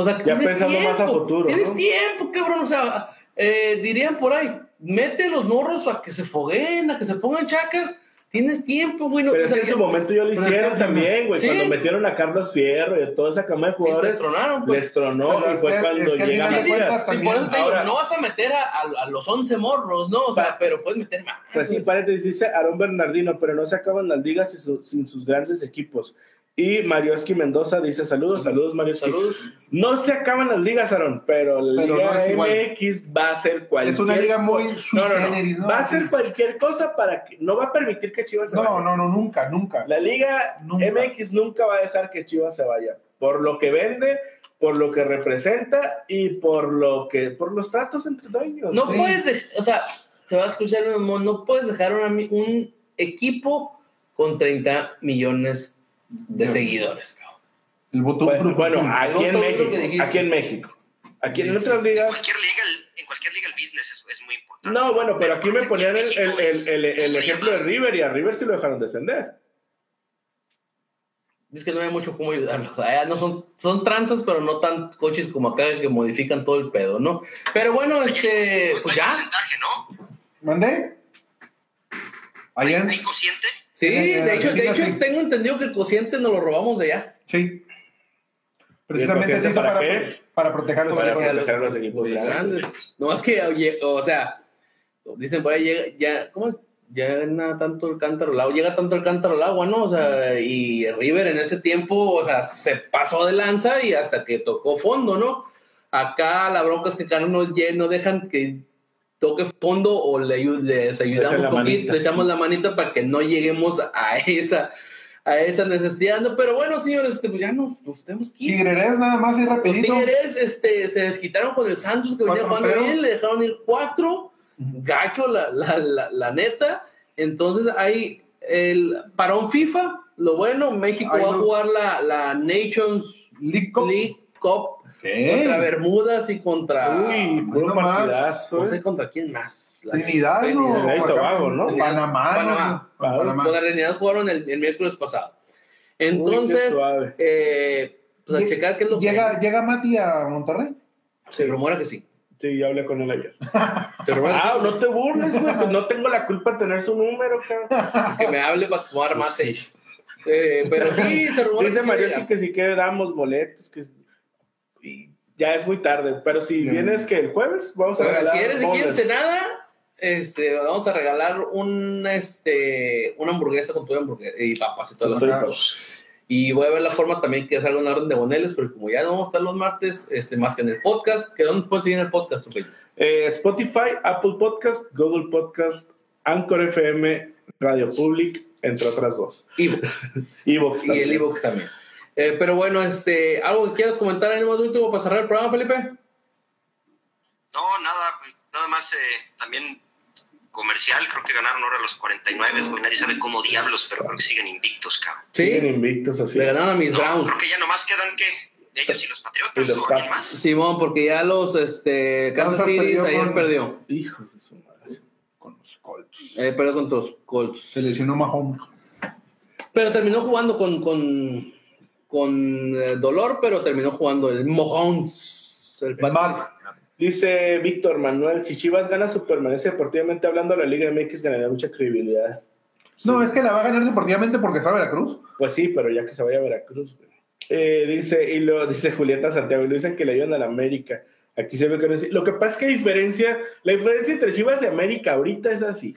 O sea, ya pensando tiempo, más a futuro. Tienes tiempo, cabrón. O sea, eh, dirían por ahí, mete los morros a que se fogueen, a que se pongan chacas, Tienes tiempo, güey. No, Pero es que en su momento yo lo hicieron también, güey. Sí. Cuando metieron a Carlos Fierro y a toda esa cama de sí, te jugadores, destronaron, pues. les tronó Pero y fue cuando es que al llega final de Sí, sí, y por eso te digo, Ahora- no vas a meter a, a- a los 11 morros, ¿no? O sea, Pa- pero puedes meter más. Pues sí, paréntesis, dice Aaron Bernardino, pero no se acaban las ligas sin, su- sin sus grandes equipos. Y Marioski Mendoza dice saludos, saludos Marioski. Saludos. No se acaban las ligas, Aaron, pero la Pero Liga no. MX va a ser cualquier Es una liga muy no, no, no. ¿no? Va a ser cualquier cosa para que no va a permitir que Chivas se No, vaya. no, no, nunca, nunca. La Liga Nunca. MX nunca va a dejar que Chivas se vaya. Por lo que vende, por lo que representa y por lo que por los tratos entre dueños. No Sí. puedes, o sea, se va a escuchar, mamón, no puedes dejar un, un equipo con 30 millones de No. seguidores, cabrón. El botón Bueno, bueno, aquí en México, aquí en México. Aquí en Sí, otras En ligas cualquier liga, el- en cualquier liga el business es, es muy importante. No, bueno, pero aquí me en ponían el, el, el, el, ejemplo de River y a River sí lo dejaron descender. Es que no hay mucho cómo ayudarlos. Allá no son, son tranzas, pero no tan coches como acá que modifican todo el pedo, ¿no? Pero bueno, este, pues ya. ¿no? ¿Mandé? ¿Hay, hay cociente? Sí, de hecho, de hecho sí. tengo entendido que el cociente nos lo robamos de allá. Sí. Precisamente hizo para para, qué es? para proteger los Para equipos. proteger los equipos Los grandes. grandes. No más que, oye, o sea, dicen por ahí, llega, ya, ¿cómo? Llena tanto el cántaro al agua, llega tanto el cántaro al agua, ¿no? O sea, y River en ese tiempo, o sea, se pasó de lanza y hasta que tocó fondo, ¿no? Acá la bronca es que acá no dejan que toque fondo o le, les ayudamos un poquito, le echamos la manita para que no lleguemos a esa, a esa necesidad, ¿no? Pero bueno, señores, este, pues ya nos, nos tenemos que ir. Tigres nada más y Los rapidito. Tigres este, se desquitaron con el Santos que venía 4-0. jugando bien, le dejaron ir cuatro, gacho la, la, la, la neta. Entonces hay el parón FIFA, lo bueno, México Ahí va a los- jugar la, la Nations League Cup. League Cup ¿Qué? contra Bermudas y contra... Uy, puro no más. partidazo. no ¿eh? sé contra quién más. Trinidad, ¿no? Trinidad y Tobago, ¿no? Panamá. Panamá. no. Con la realidad jugaron el, el miércoles pasado. Entonces, eh, pues a Lle- checar qué es lo que... llega, ¿Llega Mati a Monterrey? Se rumora que sí. Sí, ya hablé con él ayer. Se rumora que sí. Ah, no te burles, güey. Pues no tengo la culpa de tener su número, cabrón. que me hable para tomar mate. Eh, pero sí, se rumora Dice que sí Mario llega. que sí que damos boletos, que y ya es muy tarde. Pero si Ya. vienes que el jueves, vamos a regalar si eres de aquí en este, vamos a regalar un, este, una hamburguesa con tu hamburguesa y papas y todas las cosas. Y voy a ver la forma también que salga una orden de boneles, porque como ya no vamos a estar los martes, este, más que en el podcast, que ¿dónde pueden seguir en el podcast? Eh, Spotify, Apple Podcast, Google Podcast, Anchor FM, Radio Public, entre otras dos. Evox. Evox y el Evox también. Eh, pero bueno, este, ¿algo que quieras comentar en el más último para cerrar el programa, Felipe? No, nada, pues, nada más eh, también comercial, creo que ganaron ahora los 49, güey, nadie sabe cómo diablos, pero creo que siguen invictos, cabrón. Siguen Sí, invictos así. le ganaron a mis No, Browns. creo que ya nomás quedan que ellos y los Patriotas, Y los o alguien Pats. más. Simón, porque ya los este, Kansas City ayer con- perdió. Hijos de su madre. Con los Colts. Eh, perdió contra los Colts. Se lesionó Mahomes. Pero terminó jugando con, con, con eh, dolor, pero terminó jugando el Mahomes. El El. Dice Víctor Manuel, si Chivas gana su permanencia deportivamente hablando, la Liga MX ganaría mucha credibilidad. No, es que la va a ganar deportivamente porque está Veracruz. Pues sí, pero ya que se vaya a Veracruz. güey. Eh, dice, y lo dice Julieta Santiago, y lo dicen que le ayudan a la América. Aquí se ve que no es- Lo que pasa es que diferencia, la diferencia entre Chivas y América ahorita es así.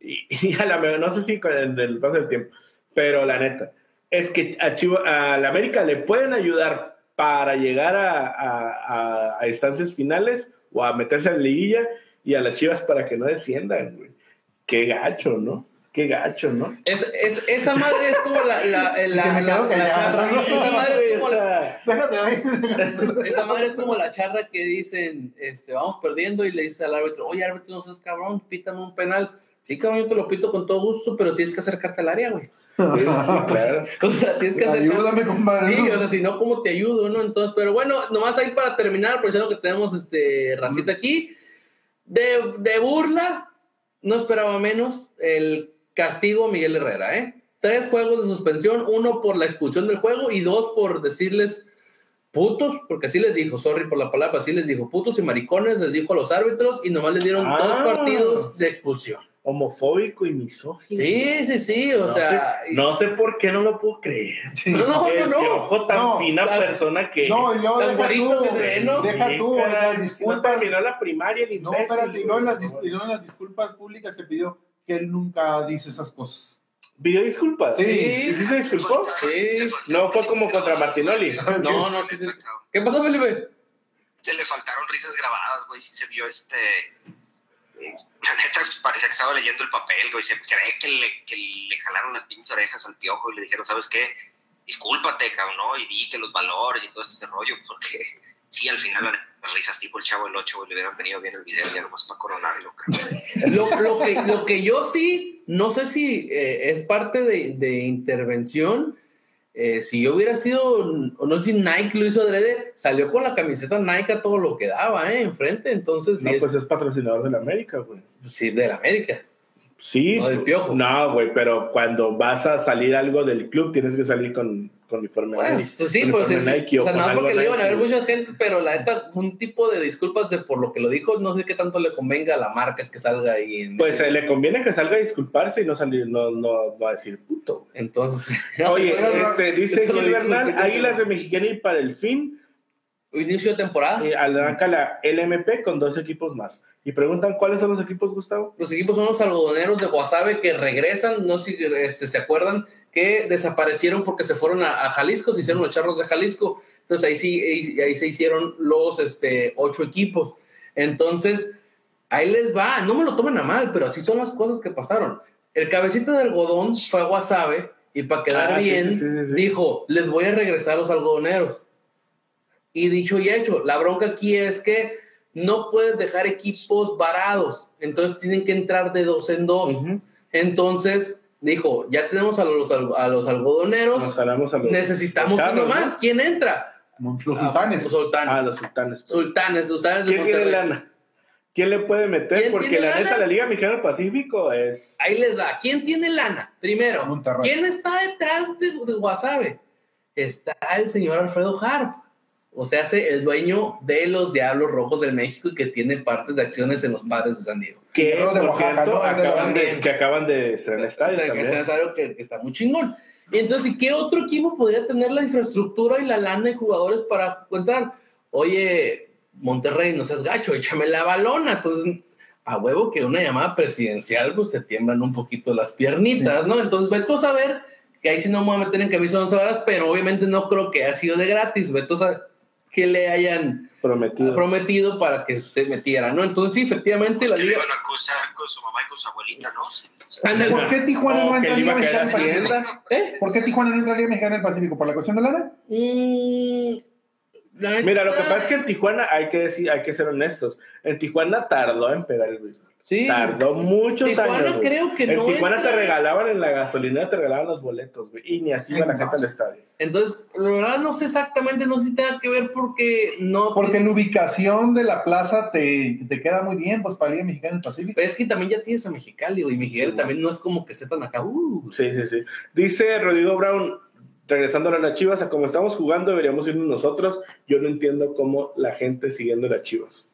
Y, y a la no sé si con el, el paso del tiempo, pero la neta, es que a, Chivas, a la América le pueden ayudar para llegar a, a- a- a instancias finales o a meterse a la liguilla y a las Chivas para que no desciendan, güey. Qué gacho, ¿no? Qué gacho, ¿no? Es, es, esa madre es como la, la, la, me la- la charra. Esa madre es como la, esa madre es como la charra que dicen, este, vamos perdiendo y le dice al árbitro, oye árbitro, no seas cabrón, pítame un penal. Sí, cabrón, yo te lo pito con todo gusto, pero tienes que acercarte al área, güey. Sí, sí, claro. O sea, tienes que acercarte. Ayúdame, compadre. Sí, o sea, si no, ¿cómo te ayudo, no? Entonces, pero bueno, nomás ahí para terminar, aprovechando que tenemos este racita aquí, de, de burla, no esperaba menos el castigo a Miguel Herrera, ¿eh? Tres juegos de suspensión, uno por la expulsión del juego y dos por decirles putos, porque así les dijo, sorry por la palabra, así les dijo putos y maricones, les dijo a los árbitros y nomás les dieron Ah. dos partidos de expulsión. homofóbico y misógino. Sí, sí, sí, o no sea. sé, no sé por qué no lo puedo creer. No, no, Qué- no, no. qué ojo tan No, fina claro. persona que No, y luego Tan deja tú, que se ve, ¿no? deja Sí, tú, las si no disculpas, terminó la primaria el no, imbécil, espérate, y luego en las, dis- y luego en las disculpas públicas se pidió que él nunca dice esas cosas. ¿Pidió disculpas? Sí. ¿Y sí se disculpó? Sí. No fue como contra Martinoli. No, no, sí, sí. ¿Qué pasó, Felipe? Se le faltaron risas grabadas, güey. Sí se vio este. La neta, parecía que estaba leyendo el papel, güey. Se cree que le, que le jalaron las pinches orejas al piojo y le dijeron, ¿sabes qué? Discúlpate, cabrón, ¿no? Y di que los valores y todo ese rollo, porque sí, al final las risas tipo el chavo del 8, güey, le hubieran venido bien el video ya nomás para coronarlo, cabrón. Lo, lo que, lo que yo sí, no sé si eh, es parte de, de intervención. eh, si yo hubiera sido, o no sé si Nike lo hizo adrede, salió con la camiseta Nike a todo lo que daba, ¿eh? Enfrente, entonces sí No, es pues es patrocinador de la América, güey. sí, de la América. Sí. No, del Piojo. No, güey, pero cuando vas a salir algo del club, tienes que salir con, con uniforme Bueno, Nike. pues sí, pues es, Nike o sea, algo porque le iban a ver mucha gente, pero la neta, un tipo de disculpas de por lo que lo dijo, no sé qué tanto le convenga a la marca que salga ahí. En, Pues eh, le conviene que salga a disculparse y no salir, no, no va a decir puto. Entonces, Oye, este, dice Gil Bernal, Águilas de Silva. Mexicali para el fin, inicio de temporada. eh, arranca la LMP con dos equipos más. Y preguntan, ¿cuáles son los equipos, Gustavo? Los equipos son los algodoneros de Guasave que regresan, no sé si este, se acuerdan, que desaparecieron porque se fueron a, a Jalisco, se hicieron los charros de Jalisco. Entonces ahí sí, ahí, ahí se hicieron los este, ocho equipos. Entonces, ahí les va, no me lo tomen a mal, pero así son las cosas que pasaron. El cabecita de algodón fue a Guasave y para quedar Ah, bien, sí, sí, sí, sí. dijo, les voy a regresar a los algodoneros. Y dicho y hecho, la bronca aquí es que no puedes dejar equipos varados, entonces tienen que entrar de dos en dos. Entonces dijo, ya tenemos a los, a los algodoneros, Nos a los necesitamos charros, uno ¿no? más. ¿Quién entra? Los Ah, sultanes. Los sultanes. Ah, los sultanes. Sultanes, sultanes de ¿Quién tiene Monterrey. lana? ¿Quién le puede meter? ¿Quién Porque tiene la neta, lana? la Liga Mexicana del Pacífico es. Ahí les da. ¿Quién tiene lana? Primero, Monterrey. ¿quién está detrás de, de Guasave? Está el señor Alfredo Harp. O sea, hace el dueño de los Diablos Rojos del México y que tiene partes de acciones en los Padres de San Diego. Que, de por Oaxaca, cierto, ¿no? De acaban de, también. que acaban de estrenar estadio O sea, que también. es necesario que, que está muy chingón. Y entonces, ¿y qué otro equipo podría tener la infraestructura y la lana y jugadores para entrar? Oye, Monterrey, no seas gacho, échame la balona. Entonces, a huevo que una llamada presidencial, pues te tiemblan un poquito las piernitas, ¿no? Entonces, ve tú a saber que ahí sí no me voy a meter en camisa de once varas, pero obviamente no creo que haya sido de gratis. Ve tú a saber que le hayan Prometido. prometido para que se metiera, ¿no? Entonces, sí, efectivamente, la Pues le liga. iban a acusar con su mamá y con su abuelita, ¿no? Ándale. ¿Por qué Tijuana No, no que entra a Liga Mexicana del Pacífico? ¿Eh? ¿Por qué Tijuana no entra a Liga Mexicana del Pacífico? ¿Por la cuestión de lana? Mm, la Mira, lo que pasa es que en Tijuana, hay que decir, hay que ser honestos, en Tijuana tardó en pegar el béisbol. Sí. Tardó muchos Tijuana años. güey. creo que en no Tijuana entra. te regalaban en la gasolina, te regalaban los boletos, güey. Y ni así iba la gente al estadio. Entonces, la verdad no sé exactamente, no sé si tenga que ver porque no... Porque la ubicación de la plaza te, te queda muy bien, pues para Liga Mexicana del Pacífico. Pero es que también ya tienes a Mexicali, y Mexicali Sí, también no es como que se tan acá. uh. Sí, sí, sí. Dice Rodrigo Brown, regresando a las Chivas, a como estamos jugando, deberíamos irnos nosotros. Yo no entiendo cómo la gente siguiendo las Chivas.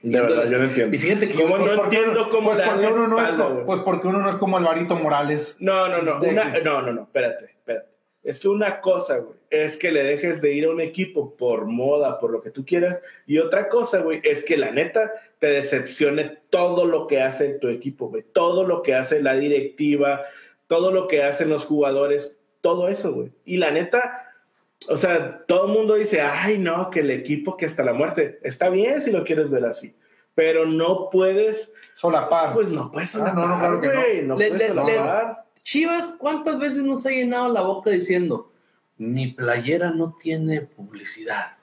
De verdad, yo no entiendo. Y fíjate que yo- ¿Cómo no entiendo cómo pues porque, uno no es, espalda, pues porque uno no es como Alvarito Morales. No, no, no. No, no, no. Espérate, espérate. Es que una cosa, güey, es que le dejes de ir a un equipo por moda, por lo que tú quieras. Y otra cosa, güey, es que la neta te decepcione todo lo que hace tu equipo, güey. Todo lo que hace la directiva, todo lo que hacen los jugadores, todo eso, güey. Y la neta, o sea, todo el mundo dice, ay, no, que el equipo que hasta la muerte. Está bien si lo quieres ver así. Pero no puedes, Solapar. pues no puedes Ah, no, no, claro que no. güey. No, Le- puedes le- les- solapar. Chivas, ¿cuántas veces nos ha llenado la boca diciendo, mi playera no tiene publicidad?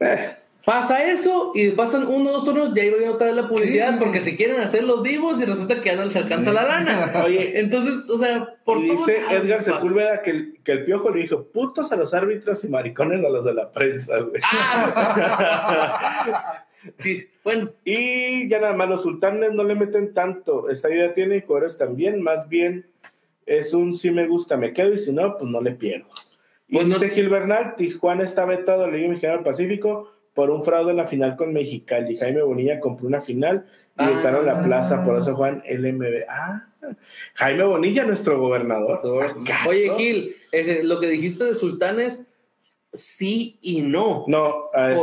Eh. Pasa eso y pasan uno o dos turnos, ya iba a otra vez la publicidad Sí, sí, porque sí. se quieren hacer los vivos y resulta que ya no les alcanza la lana. Oye, Entonces, o sea, por y dice Edgar. Sepúlveda que el, que el piojo le dijo putos a los árbitros y maricones a los de la prensa, güey. Ah, sí, bueno, y ya nada más, los sultanes no le meten tanto. Esta idea tiene jugadores también, más bien es un si me gusta, me quedo y si no, pues no le pierdo. Y Pues no- dice Gil Bernal, Tijuana está vetado a la Liga Mexicana del Pacífico por un fraude en la final con Mexicali. Jaime Bonilla compró una final Y quitaron la Ah. plaza, por eso juegan LMB. Ah, Jaime Bonilla, nuestro gobernador. ¿Acaso? Oye, Gil, ese, lo que dijiste de Sultanes, sí y no. No, a ver.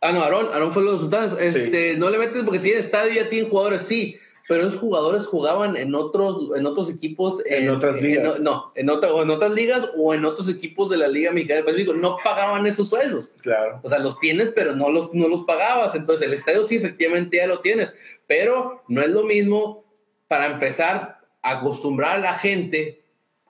Ah, no, Aarón, Aarón fue lo de Sultanes. Este, No le metes porque tiene estadio y ya tienen jugadores, sí. Pero esos jugadores jugaban en otros, en otros equipos. En otras ligas. no, en, otra- o en otras ligas o en otros equipos de la Liga Mexicana Pacífico. No pagaban esos sueldos. Claro. O sea, los tienes, pero no los, no los pagabas. Entonces, el estadio sí, efectivamente ya lo tienes. Pero no es lo mismo, para empezar, acostumbrar a la gente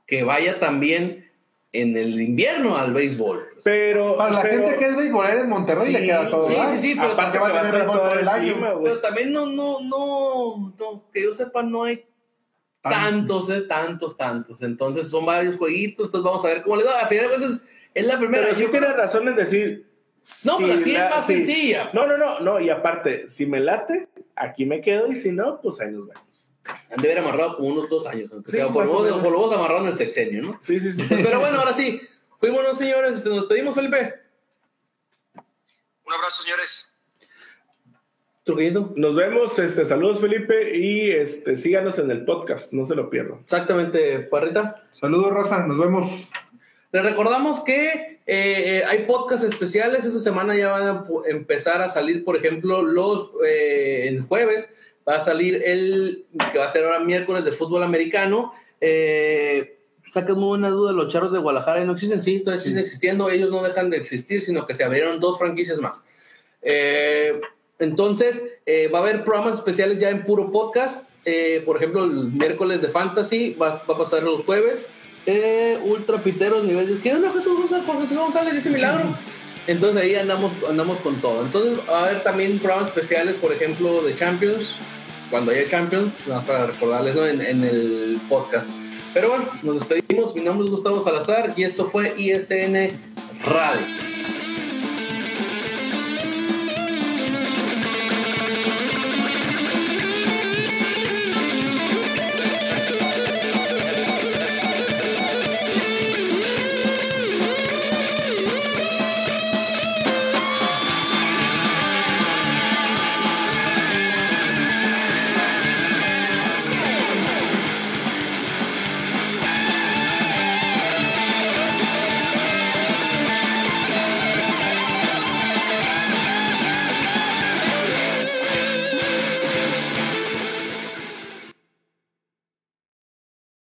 que vaya también en el invierno al béisbol. Pero. Para la pero- gente que es beisbolera en Monterrey Sí, le queda todo. sí, sí, sí, pero Aparte va a va tener todo el año. clima. Pero también no, no, no, no, que yo sepa, no hay tantos, eh, tantos, tantos. Entonces son varios jueguitos, entonces vamos a ver cómo les da. A final de cuentas, es la primera. Pero sí Yo- tienes razón en decir. No, si pero aquí es la- más sí. sencilla. No, no, no, no. Y aparte, si me late, aquí me quedo. Y si no, pues ahí nos vemos. Han de haber amarrado como unos dos años. aunque Sí, sea, por, lo o menos, amarraron el sexenio, ¿no? Sí, sí, sí. Pero bueno, ahora sí. Fuimos, señores. este, Nos pedimos, Felipe. Un abrazo, señores. Trujillito. Nos vemos. Este, saludos, Felipe. Y este, síganos en el podcast. No se lo pierdan. Exactamente, Parrita. Saludos, Raza. Nos vemos. Les recordamos que eh, eh, hay podcasts especiales. Esta semana ya van a empezar a salir, por ejemplo, los eh, el jueves. Va a salir el que va a ser ahora miércoles de fútbol americano. Eh, Sacas muy buena duda, los charros de Guadalajara no existen, sí, todavía siguen existiendo, ellos no dejan de existir, sino que se abrieron dos franquicias más. Eh, entonces, eh, va a haber programas especiales ya en puro podcast, eh, por ejemplo, el miércoles de Fantasy va, va a pasar los jueves, eh, Ultra Piteros, nivel ¿Qué onda Jesús González? Por Jesús González, ese milagro. Entonces ahí andamos, andamos con todo. Entonces va a haber también programas especiales, por ejemplo, de Champions, cuando haya Champions, nada más para recordarles ¿no? en, en el podcast. Pero bueno, nos despedimos. Mi nombre es Gustavo Salazar y esto fue ISN Radio.